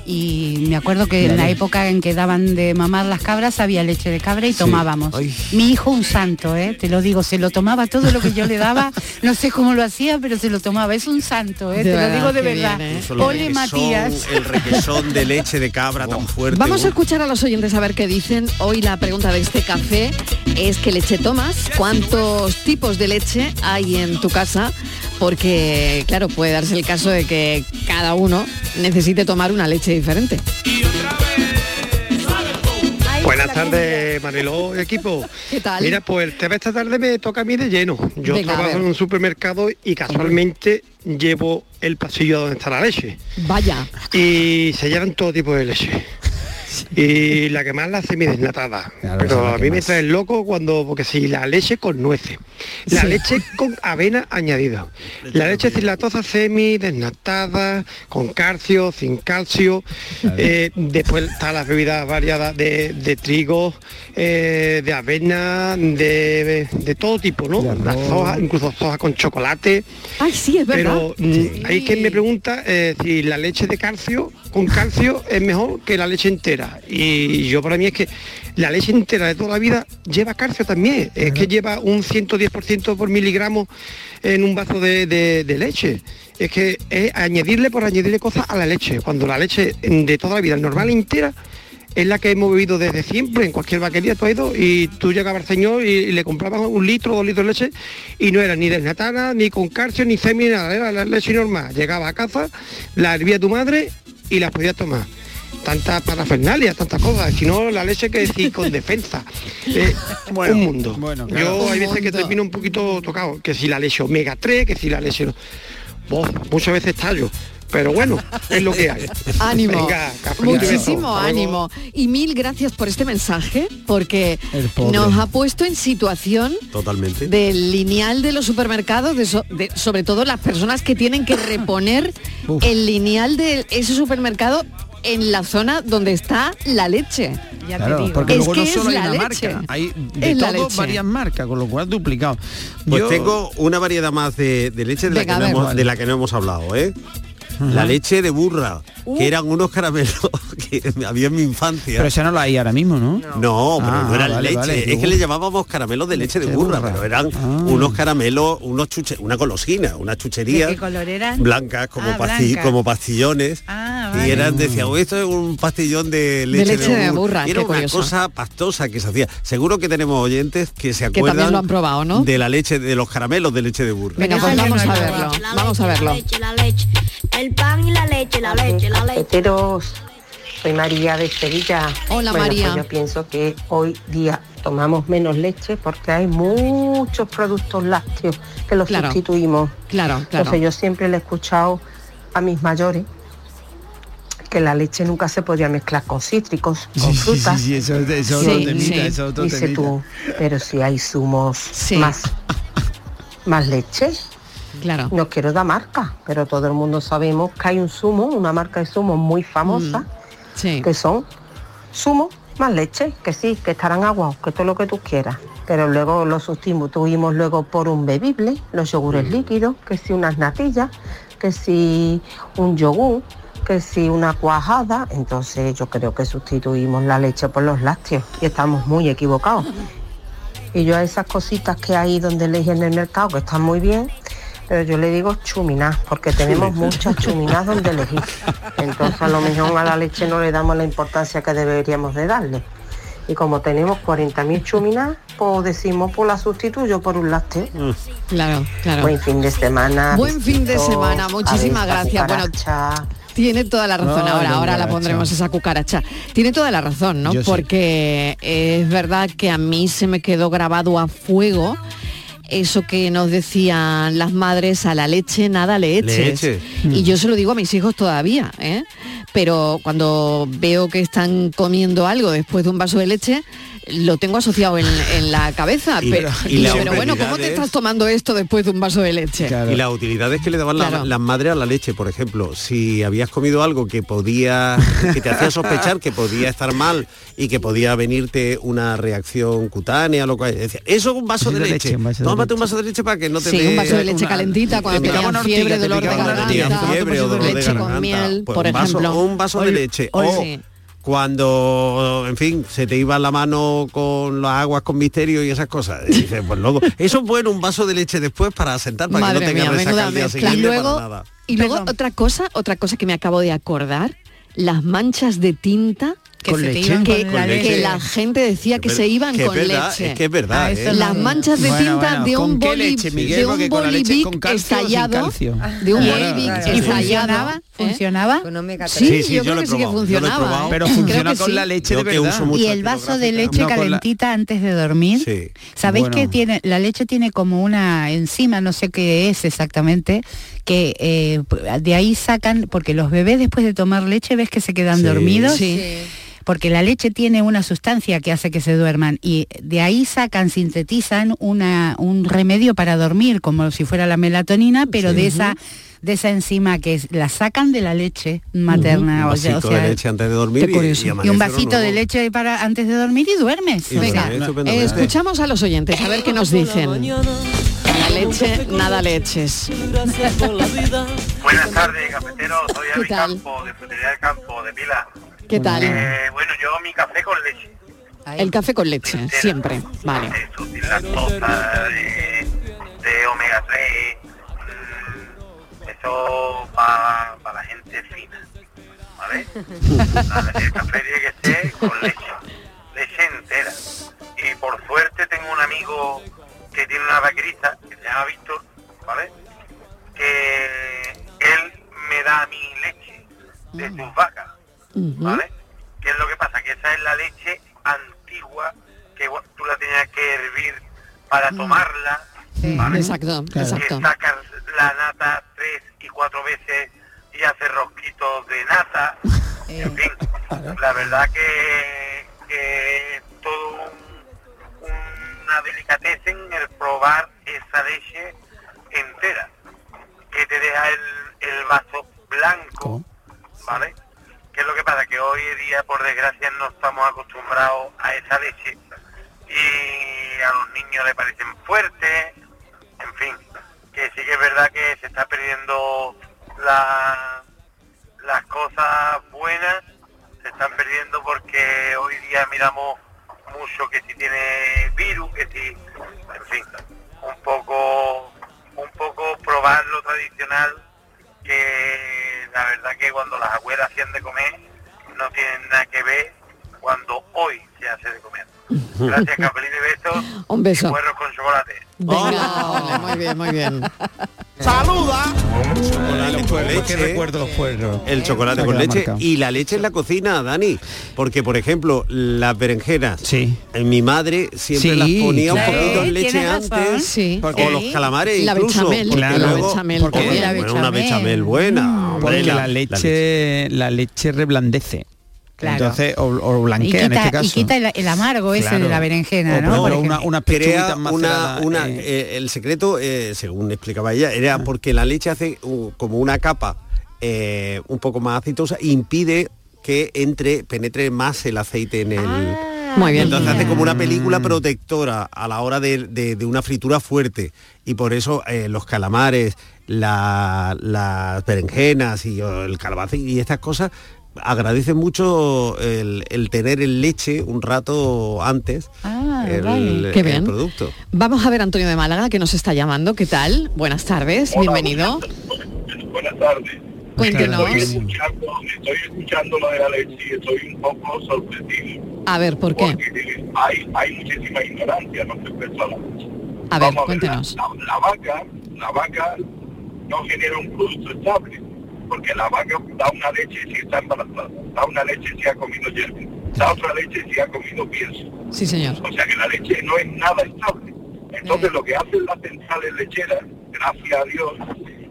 y me acuerdo que en la época en que daban de mamar las cabras había leche de cabra y tomábamos. Ay. Mi hijo un santo, ¿eh? te lo digo, se lo tomaba todo lo que yo le daba, no sé cómo lo hacía, pero se lo tomaba, es un santo, ¿eh? De te lo verdad, digo de verdad. bien, ¿eh? Ole requesón, Matías. el requesón de leche de cabra tan fuerte. Vamos a escuchar a los oyentes a ver qué dicen. Hoy la pregunta de este café es qué leche tomas, cuántos tipos de leche hay en tu casa, porque claro, puede darse el caso de que cada uno necesite tomar una leche diferente. Buenas tardes, Mariló y equipo. ¿Qué tal? Mira, pues el tema esta tarde me toca a mí de lleno. Yo Venga, trabajo en un supermercado y casualmente llevo el pasillo donde está la leche. Vaya. Y se llevan todo tipo de leche. Y la que más la hace mi desnatada. Claro, Pero a mí me trae loco cuando, porque si la leche con nueces, la Sí. leche con avena añadida, la leche sin lactosa semi desnatada, con calcio, sin calcio, eh, después están las bebidas variadas de, de trigo, eh, de avena, de, de todo tipo, ¿no? Las sojas, incluso soja con chocolate. Ay, sí, es verdad. Pero mm, hay quien me pregunta eh, si la leche de calcio con calcio es mejor que la leche entera. Y yo para mí es que la leche entera de toda la vida lleva calcio también. Es que lleva un 110% por miligramo en un vaso de, de- de leche. Es que es añadirle por añadirle cosas a la leche. Cuando la leche de toda la vida, normal entera, es la que hemos bebido desde siempre, en cualquier vaquería tú has ido y tú llegabas al señor y, y le comprabas un litro, dos litros de leche y no era ni desnatada, ni con calcio, ni semi, ni nada, era la leche normal. Llegaba a casa, la hervía tu madre y la podías tomar. Tantas parafernalias, tantas cosas, si no la leche que decir con defensa. Eh, Bueno, un mundo. bueno, claro. Yo hay veces que termino un poquito tocado, que si la leche omega 3, que si la leche no. Muchas veces tallo. Pero bueno, es lo que hay. Ánimo. Venga. Muchísimo ánimo. Y mil gracias por este mensaje, porque nos ha puesto en situación Totalmente. del lineal de los supermercados, de so- de- sobre todo las personas que tienen que reponer el lineal de ese supermercado en la zona donde está la leche. Ya Claro, te digo. porque Es luego que no es solo hay la una leche. marca, hay de Es la todo leche. varias marcas, con lo cual duplicado. Pues Yo- tengo una variedad más de, de leche de la, que no hemos, de la que no hemos hablado, ¿eh? La leche de burra, Uh. que eran unos caramelos que había en mi infancia. Pero esa no la hay ahora mismo, ¿no? No, pero Ah, no eran vale, leche. vale, es que le llamábamos caramelos de leche de burra, pero eran Ah. unos caramelos, unos chuche, una golosina, una chuchería. ¿De qué color eran? Blancas, como, Ah, pasti- blancas. como pastillones. Ah, Y eran, decía, "Oh, esto es un pastillón de leche, leche de burra, Y era qué una curioso. cosa pastosa que se hacía. Seguro que tenemos oyentes que se Que acuerdan también lo han probado, ¿no? de la leche, de los caramelos de leche de burra. Venga, pues vamos a verlo. Vamos a verlo. Leche, el pan y la leche, la leche, la leche. Cafeteros, soy María de Sevilla. Hola, Bueno, María. pues yo pienso que hoy día tomamos menos leche porque hay muchos productos lácteos que los Claro. sustituimos. Claro, claro. Entonces yo siempre le he escuchado a mis mayores que la leche nunca se podía mezclar con cítricos, con frutas. sí, eso, eso es Sí, temita, sí. eso es otro Dice temita. tú, pero si hay zumos Sí. más, más leche, Claro. no quiero dar marca, pero todo el mundo sabemos que hay un zumo, una marca de zumo muy famosa, Sí. que son zumo más leche, que sí, que estarán aguados, que todo lo que tú quieras. Pero luego lo sustituimos luego por un bebible, los yogures Mm. líquidos, que si unas natillas, que si un yogur, que si una cuajada. Entonces yo creo que sustituimos la leche por los lácteos y estamos muy equivocados. Y yo a esas cositas que hay donde leí en el mercado, que están muy bien, Pero yo le digo chuminás, porque tenemos muchas chuminás donde elegir. Entonces a lo mejor a la leche no le damos la importancia que deberíamos de darle. Y como tenemos 40.000 chuminás, pues decimos, pues la sustituyo por un lácteo. Claro, claro. Buen fin de semana. Buen fin de semana, muchísimas gracias. Bueno. Tiene toda la razón. Ahora, ahora la pondremos esa cucaracha. Tiene toda la razón, ¿no? Yo sí. Porque es verdad que a mí se me quedó grabado a fuego eso que nos decían las madres a la leche nada le eches. Leche. Y yo se lo digo a mis hijos todavía, ¿eh? Pero cuando veo que están comiendo algo después de un vaso de leche, lo tengo asociado en, en la cabeza. Y- pero, y la pero bueno, ¿cómo te es- estás tomando esto después de un vaso de leche? Y las utilidades que le daban la- Claro. las madres a la leche, por ejemplo, si habías comido algo que podía, que te hacía sospechar que podía estar mal y que podía venirte una reacción cutánea, lo cual decía, eso es un vaso de de leche, leche, un vaso de tómate un vaso de leche para que no te Sí, un vaso de leche una- calentita cuando te picaba fiebre, dolor de garganta, ortiga, fiebre o dolor de leche con garganta, miel, pues por ejemplo. O un vaso de leche hoy o sí. cuando, en fin, se te iba la mano con las aguas con misterio y esas cosas. Y dices, pues luego, eso es bueno, un vaso de leche después para sentar, para Madre que no tengas mía, resaca al día mezcla. siguiente Y luego, para nada. y luego otra cosa, otra cosa que me acabo de acordar, las manchas de tinta Que Con se te leche. iban que, con la Con leche. que la gente decía que se iban que es con verdad, leche. es que es verdad, Ah, ¿eh? Las manchas de tinta bueno, de ¿con un boli, leche, Miguel? de un bolivic estallado, calcio. de un bolivic claro. ¿Y estallado. funcionaba? ¿eh? Omega Sí, yo, yo creo lo he que sí que funcionaba. ¿eh? Pero funciona con sí. la leche de verdad. Y el vaso de leche No, con la- calentita antes de dormir. Sí. ¿Sabéis Bueno. que tiene la leche tiene como una enzima, no sé qué es exactamente, que eh, de ahí sacan, porque los bebés después de tomar leche ves que se quedan Sí. dormidos. Sí. Porque la leche tiene una sustancia que hace que se duerman y de ahí sacan, sintetizan una, un remedio para dormir, como si fuera la melatonina, pero de esa de esa enzima que es- la sacan de la leche materna. Un o sea- vasito o sea, de leche antes de dormir qué y, curioso. y y un vasito de leche para antes de dormir y duermes. Y Venga. Eh, escuchamos a los oyentes, a ver qué nos dicen. La leche, nada leches. Buenas tardes, cafetero. Soy ¿Qué Avi? Campo, de Frutería del Campo, de Pila. ¿Qué tal? Eh, bueno, yo mi café con leche. El café con leche, siempre. Vale. Eso, lactosa, de, de omega 3. mm, eso para la gente fina. ¿Vale? El café tiene que ser con leche. Leche entera. Y por suerte tengo un amigo que tiene una vaquerita, que se llama Víctor, ¿vale? Que él me da mi leche de sus vacas. ¿Vale? ¿Qué es lo que pasa? Que esa es la leche antigua que tú la tenías que hervir para tomarla, ¿vale? Exacto, exacto. Que sacas la nata tres y cuatro veces y haces rosquitos de nata. En fin, la verdad que, que todo un- una delicatez en el probar esa leche entera, que te deja el, el vaso blanco, ¿vale? ¿Qué es lo que pasa? Que hoy día, por desgracia, no estamos acostumbrados a esa leche. Y a los niños le parecen fuertes, en fin, que sí que es verdad que se está perdiendo la- las cosas buenas, se están perdiendo porque hoy día miramos mucho que si tiene virus, que si, en fin, un poco, un poco probar lo tradicional que la verdad que cuando las abuelas hacían de comer no tienen nada que ver cuando hoy se hace de comer. Gracias, Capelín de besos. Un beso. Y puerros con chocolate. Venga, muy bien, muy bien. ¡Saluda! Chocolate con ¿Qué leche. recuerdo los? El chocolate con leche y la leche en la cocina, Dani. Porque, por ejemplo, las berenjenas, en mi madre siempre Sí, las ponía claro. un poquito en leche antes. Sí. O los calamares La incluso. bechamel, porque luego- bechamel porque-. La bueno, una bechamel. bechamel buena. hombre, Porque la, la- leche, la leche reblandece. Claro. Entonces, o, o Y blanquea en quita, este caso. y quita el, el amargo ese Claro. de la berenjena, O, ¿no? ejemplo, una, crea una, una eh, eh, el secreto eh, según explicaba ella era porque la leche hace uh, como una capa eh, un poco más aceitosa e impide que entre penetre más el aceite en el Muy bien. entonces hace como una Mm. película protectora a la hora de, de- de una fritura fuerte y por eso eh, los calamares la- las berenjenas y el calabaza y estas cosas agradecen mucho el, el tener en leche un rato antes Ah, el, vale. Qué el bien. producto. Vamos a ver a Antonio de Málaga que nos está llamando. ¿Qué tal? Buenas tardes, bienvenido. Buenas tardes. Cuéntenos. Estoy escuchando, estoy escuchando lo de la leche y estoy un poco sorprendido. A ver, ¿por qué? Porque hay, hay muchísima ignorancia ¿no? respecto a la leche. A ver, Vamos cuéntenos. La, la vaca, la vaca no genera un producto estable, porque la vaca da una leche si está embarazada, da una leche si ha comido hierba, da otra leche si ha comido pienso. Sí, señor. O sea que la leche no es nada estable. Entonces lo que hacen las centrales lecheras, gracias a Dios,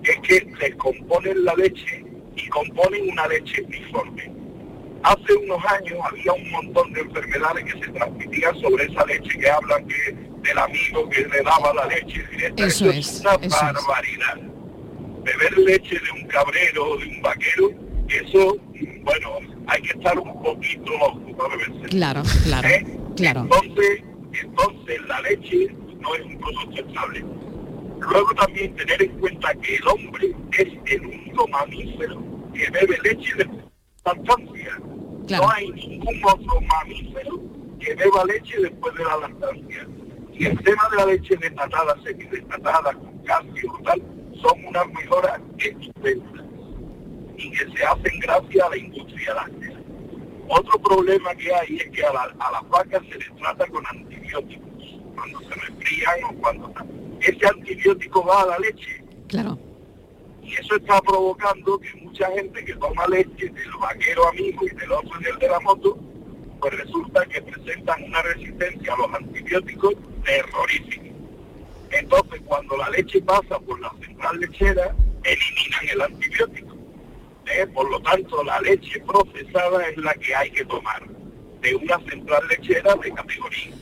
es que les componen la leche y componen una leche uniforme. Hace unos años había un montón de enfermedades que se transmitían sobre esa leche que hablan que del amigo que le daba la leche directa. Eso es es, una eso es. Beber leche de un cabrero o de un vaquero, eso, bueno, hay que estar un poquito loco para beberse. Claro, claro, claro. Entonces, entonces la leche no es un producto estable. Luego también tener en cuenta que el hombre es el único mamífero que bebe leche de lactancia. No hay ningún otro mamífero que beba leche después de la lactancia. Y el tema de la leche desnatada, semidesnatada, con calcio o tal, son unas mejoras estupendas y que se hacen gracias a la industria láctea. Otro problema que hay es que a, la- a las vacas se les trata con antibióticos cuando se resfrían o cuando ese antibiótico va a la leche Claro. y eso está provocando que mucha gente que toma leche del vaquero amigo y del otro del de la moto pues resulta que presentan una resistencia a los antibióticos terrorífica entonces cuando la leche pasa por la central lechera eliminan el antibiótico ¿eh? por lo tanto la leche procesada es la que hay que tomar de una central lechera de categoría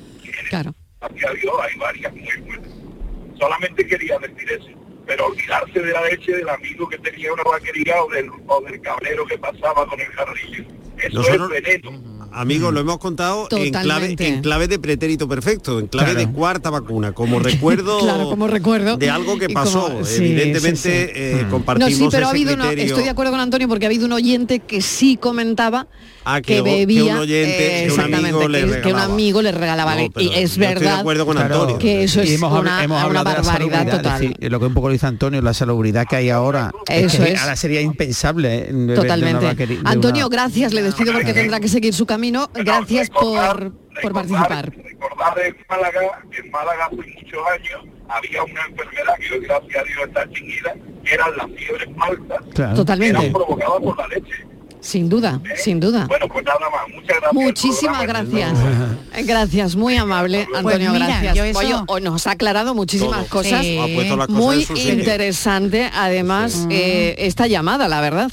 Claro. Gracias a Dios hay varias muy buenas. Solamente quería decir eso. Pero olvidarse de la leche del amigo que tenía una vaquería o del, o del cabrero que pasaba con el jarrillo. Eso Nosotros- es veneno. Amigos, lo hemos contado en clave, Totalmente. en clave de pretérito perfecto, en clave Claro. de cuarta vacuna, como recuerdo, Claro, como recuerdo. de algo que pasó. como- sí, Evidentemente sí, sí. eh, No, compartimos sí, pero ha habido una- estoy de acuerdo con Antonio porque ha habido un oyente que sí comentaba Ah, que, que o- que bebía un oyente, eh, que un amigo exactamente, le que, que un regalaba. amigo le regalaba No, y es yo estoy de verdad acuerdo con Antonio. que eso Y es hemos, una, hemos una de barbaridad salubridad, total. es decir, lo que un poco lo dice Antonio, la salubridad que hay ahora. Eso que es. Ahora sería impensable. eh, de Totalmente. vaquería- de Antonio, una- gracias, le despido porque tendrá que seguir su camino. Gracias por, por participar. Recordar en Málaga, que en Málaga hace muchos años había una enfermedad que hoy gracias a Dios está extinguida, que eran las fiebres maltas, Claro. que Totalmente. eran provocadas por la leche. Sin duda, sin duda. Bueno, pues nada más, muchas gracias. Muchísimas gracias. Gracias, muy amable, Antonio, mira, gracias. yo eso- Oye, o- nos ha aclarado muchísimas Todo. cosas. Sí. Ha puesto las cosas muy interesante, además, eh, esta llamada, la verdad.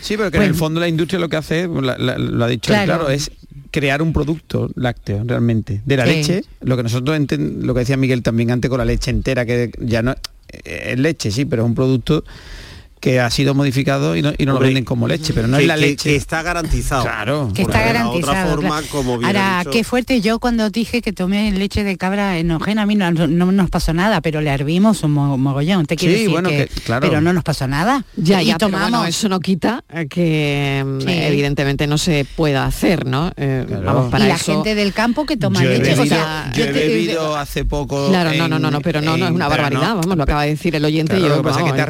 Sí, pero que en el fondo la industria lo que hace, la- la- lo ha dicho él, Claro. claro, es crear un producto lácteo realmente. De la Sí. leche, lo que nosotros enten- lo que decía Miguel también antes con la leche entera, que ya no es leche, sí, pero es un producto que ha sido modificado y no, y no lo venden como leche, pero no que- es la que- leche. que está garantizado. Claro. que está de garantizado. otra forma, claro. como bien Ahora, dicho- qué fuerte, yo cuando dije que tomé leche de cabra enojena, a mí no, no nos pasó nada, pero le hervimos un mo- mogollón. ¿Te quiere Sí, decir bueno, que, que- claro. pero no nos pasó nada? Ya, y ya, pero tomamos. bueno, eso no quita que mm, Sí. evidentemente no se pueda hacer, ¿no? Eh, Vamos, para y la eso... gente del campo que toma Yo leche. o bebido, sea, yo he yo bebido hace poco. Claro, no, en- no, no, no, pero no, no es una barbaridad, vamos, lo acaba de decir el oyente y lo yo que pasa que te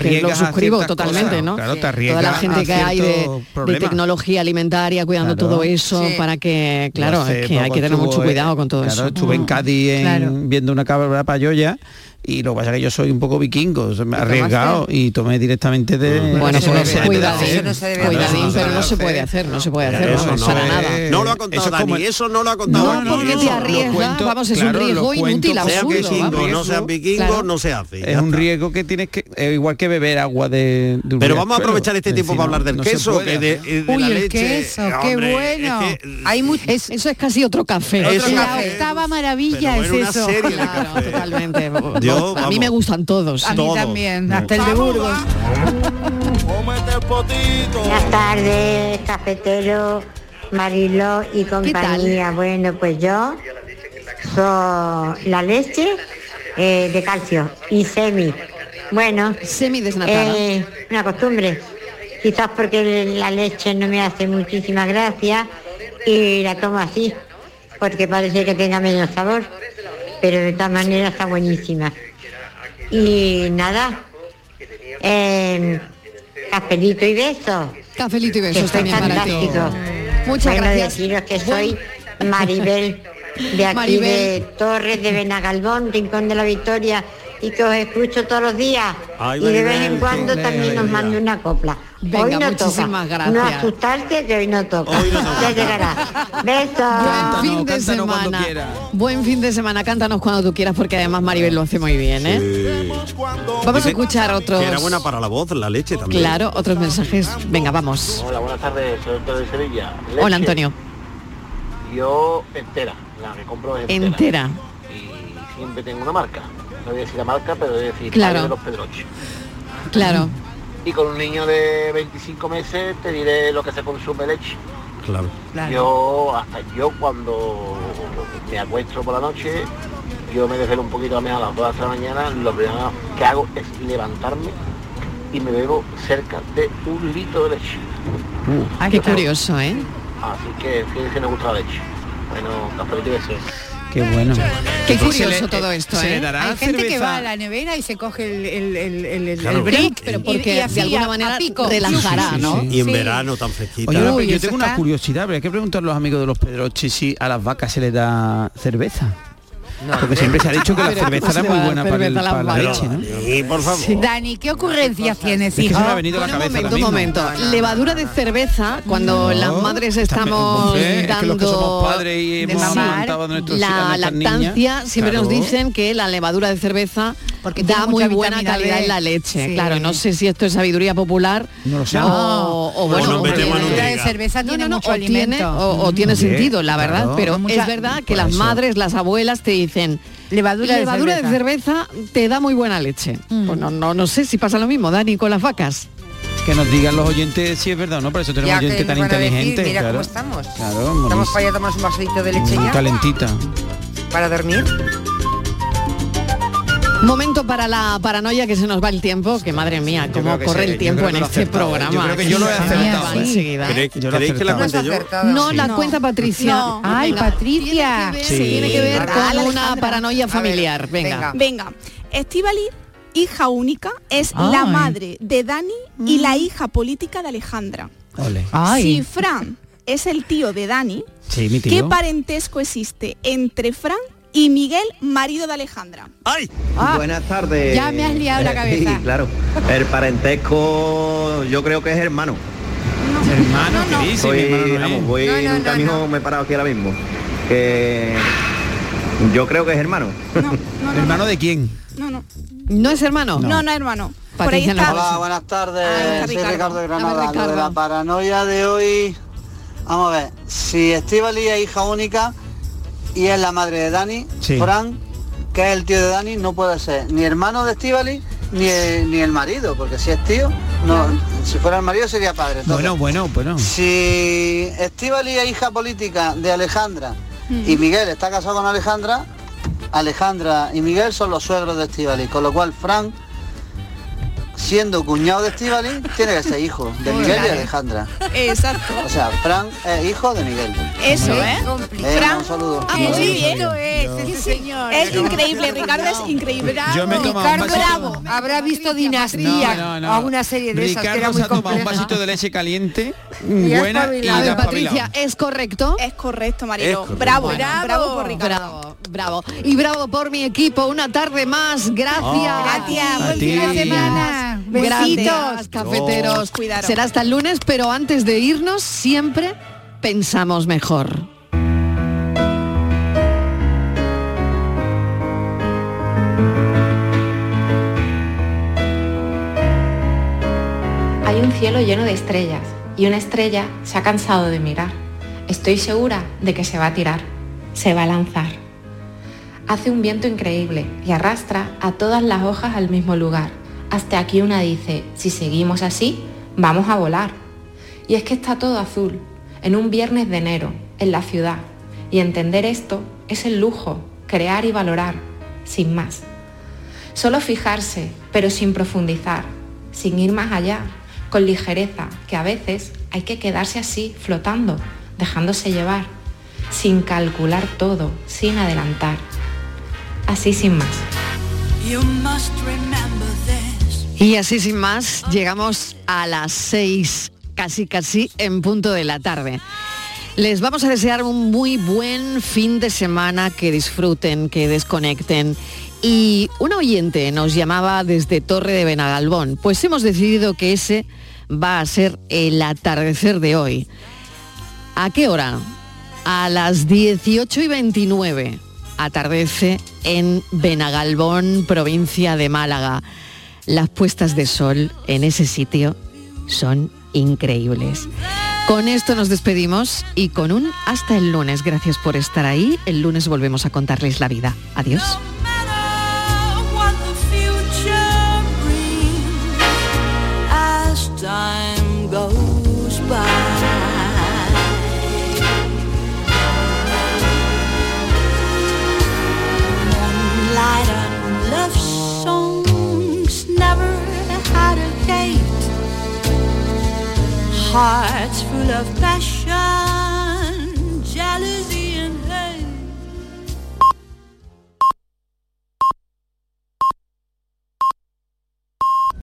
totalmente, cosas. ¿no? Claro, te Toda la gente que hay de, de tecnología alimentaria, cuidando Claro. todo eso, Sí. para que, claro, Hace es que hay que tener mucho estuvo, cuidado eh, con todo claro, eso. Estuve en Cádiz en- Claro. viendo una cabra payoya y lo que pasa es que yo soy un poco vikingo, me arriesgado y tomé directamente de... Bueno, eso no se debe hacer. No pero no se puede hacer, no se puede hacer, Eso vamos, no para nada. No lo ha contado Eso es como Dani, eso no lo ha contado No, porque no, te lo arriesgas, cuento, vamos, es claro, un riesgo inútil, absurdo. no seas vikingo, Claro. no se hace. Es un riesgo que tienes que... es igual que beber agua de, Pero vamos a aprovechar este Es tiempo para hablar no- del no queso, que de, de Uy, la el leche. queso, qué bueno. Hay eso es casi otro café. La octava maravilla es eso. totalmente. Yo, a mí me gustan todos. A mí Todos. también, hasta el de Burgos. Buenas tardes, cafetero, Mariló y compañía. Bueno, pues yo soy la leche eh, de calcio y semi. Bueno, Semi desnatada. eh, una costumbre. quizás porque la leche no me hace muchísima gracia y la tomo así, porque parece que tenga menos sabor, pero de todas maneras está buenísima. Y nada, eh, cafelito y besos. Cafelito y besos también para ti. fantástico. Muchas Bueno, gracias. deciros que soy Maribel, de aquí Maribel. de Torres de Benagalbón, Rincón de la Victoria, y que os escucho todos los días. Ay, y de vez en cuando también nos mando una copla. Venga, hoy no muchísimas toca. gracias. No asustarse que hoy no toca. ya llegará. Besos. Buen fin de semana. Buen fin de semana, cántanos cuando tú quieras porque además Maribel lo hace muy bien, ¿eh? Vamos a escuchar otros. Que era buena para la voz, la leche también. Claro, otros mensajes. Venga, vamos. Hola, buenas tardes, soy Antonio de Sevilla. Hola Antonio. Yo entera, la que compro es entera. Entera. Y siempre tengo una marca. No voy a decir la marca, pero voy a decir Claro. De los Pedroches. Claro. Y con un niño de 25 meses te diré lo que se consume leche. Claro. Yo, hasta yo cuando me acuesto por la noche, yo me desvelo un poquito a mí a las 2 de la mañana, lo primero que hago es levantarme y me bebo cerca de un litro de leche. Ah, qué curioso, ¿eh? Así que fíjense, me gusta la leche. Bueno, cafelito y besos. Qué bueno. Qué curioso le- todo esto, se le ¿eh? Hay gente que va a la nevera y se coge el, el, el, el, el- Claro. el brick, Pero porque y de así alguna manera pico. relajará, Sí, sí, ¿no? sí. Y en Sí. verano tan fresquita. Oye, Uy, yo tengo una curiosidad, pero hay que preguntar a los amigos de los Pedroches si a las vacas se les da cerveza. Porque siempre se ha dicho que la Pero cerveza ¿cómo era se muy buena para, el- para la leche, ¿no? Sí, por favor. Dani, ¿qué ocurrencias tienes, Es que hijo? se me ha venido la un cabeza momento, un momento. Levadura de cerveza, cuando No, las madres estamos es que dando los que somos padres y hemos mamar, amamantado a nuestros- a la lactancia, siempre nos dicen que la levadura de cerveza Porque da muy buena calidad en la leche. Sí. Claro, no sé si esto es sabiduría popular No lo sé. o, o bueno, o La de cerveza no, tiene no, no, mucho alimento. o, tiene sentido, la verdad, pero es verdad que las madres, las abuelas te dicen Levadura, levadura de de cerveza. cerveza te da muy buena leche. Mm. Pues no, no, no sé si pasa lo mismo, Dani, con las vacas. Que nos digan los oyentes si es verdad o no, por eso tenemos Ya que oyentes tan a decir, inteligentes. mira claro. cómo estamos. Claro, Estamos para allá tomarnos un vasito de leche Muy ya calentita. para dormir. Momento para la paranoia que se nos va el tiempo, que madre mía, cómo corre sí, el tiempo en este acertado, programa. Yo creo que yo lo he acertado, va ¿eh? enseguida. ¿Creéis, Yo lo he creéis que la acertado. cuente yo? No, la No. cuenta Patricia. No. Ay, Venga, Patricia. Tiene que ver, Sí. tiene que ver con una paranoia ver, familiar. Venga. venga. Estivali, hija única, es la madre de Dani y la hija política de Alejandra. Ole. Ay. Si Fran es el tío de Dani, Sí, mi ¿qué tío. parentesco existe entre Fran y Miguel, marido de Alejandra? ¡Ay! Ah, Buenas tardes. ya me has liado la cabeza. Sí, claro. El parentesco yo creo que es hermano. Hermano. Soy, no es. vamos, voy No, no, en un no, camino, no. me he parado aquí ahora mismo. Que yo creo que es hermano. ¿Hermano de quién? No, no. ¿No es hermano? No, no, hermano. Por ahí está. Hola, buenas tardes. Ah, está Soy Ricardo. De ver, Granada. Lo de la paranoia de hoy. Vamos a ver. Si Estivali es hija única y es la madre de Dani, Sí. Fran, que es el tío de Dani, no puede ser ni hermano de Estivali ni el, ni el marido, porque si es tío, no, si fuera el marido sería padre. Entonces, Bueno, bueno, bueno. Si Estivali es hija política de Alejandra y Miguel está casado con Alejandra, Alejandra y Miguel son los suegros de Estivali, con lo cual Fran, siendo cuñado de Estivali, tiene que ser hijo de Miguel y Alejandra. Exacto. O sea, Fran es hijo de Miguel. Eso, ¿eh? Fran. un saludo. Ah, muy bien. es, ese señor. Es increíble, Ricardo es increíble. Yo me Ricardo vasito- Bravo habrá visto Dinastía No, no, no. o alguna serie de esas que Ricardo era muy se ha tomado un vasito de leche caliente, Y buena y. A ver, Patricia. ¿es correcto? Es correcto, Es Marilo. correcto. Bravo, Bueno. bravo, por Ricardo. Bravo, bravo. Y bravo por mi equipo, una tarde más. Gracias. Oh. Gracias, A buen fin de semana. Gracias, Besitos. cafeteros. Cuidado. Será hasta el lunes, pero antes de irnos, siempre pensamos mejor. Hay un cielo lleno de estrellas y una estrella se ha cansado de mirar. Estoy segura de que se va a tirar, se va a lanzar. Hace un viento increíble y arrastra a todas las hojas al mismo lugar. Hasta aquí una dice, si seguimos así, vamos a volar. Y es que está todo azul, en un viernes de enero, en la ciudad. Y entender esto es el lujo, crear y valorar, sin más. Solo fijarse, pero sin profundizar, sin ir más allá, con ligereza, que a veces hay que quedarse así, flotando, dejándose llevar, sin calcular todo, sin adelantar. Así sin más. Y así sin más, llegamos a las seis, casi casi en punto de la tarde. Les vamos a desear un muy buen fin de semana, que disfruten, que desconecten. Y un oyente nos llamaba desde Torre de Benagalbón. Pues hemos decidido que ese va a ser el atardecer de hoy. ¿A qué hora? A las 18 y 29 atardece en Benagalbón, provincia de Málaga. Las puestas de sol en ese sitio son increíbles. Con esto nos despedimos y con un hasta el lunes. Gracias por estar ahí. El lunes volvemos a contarles la vida. Adiós. Hearts full of passion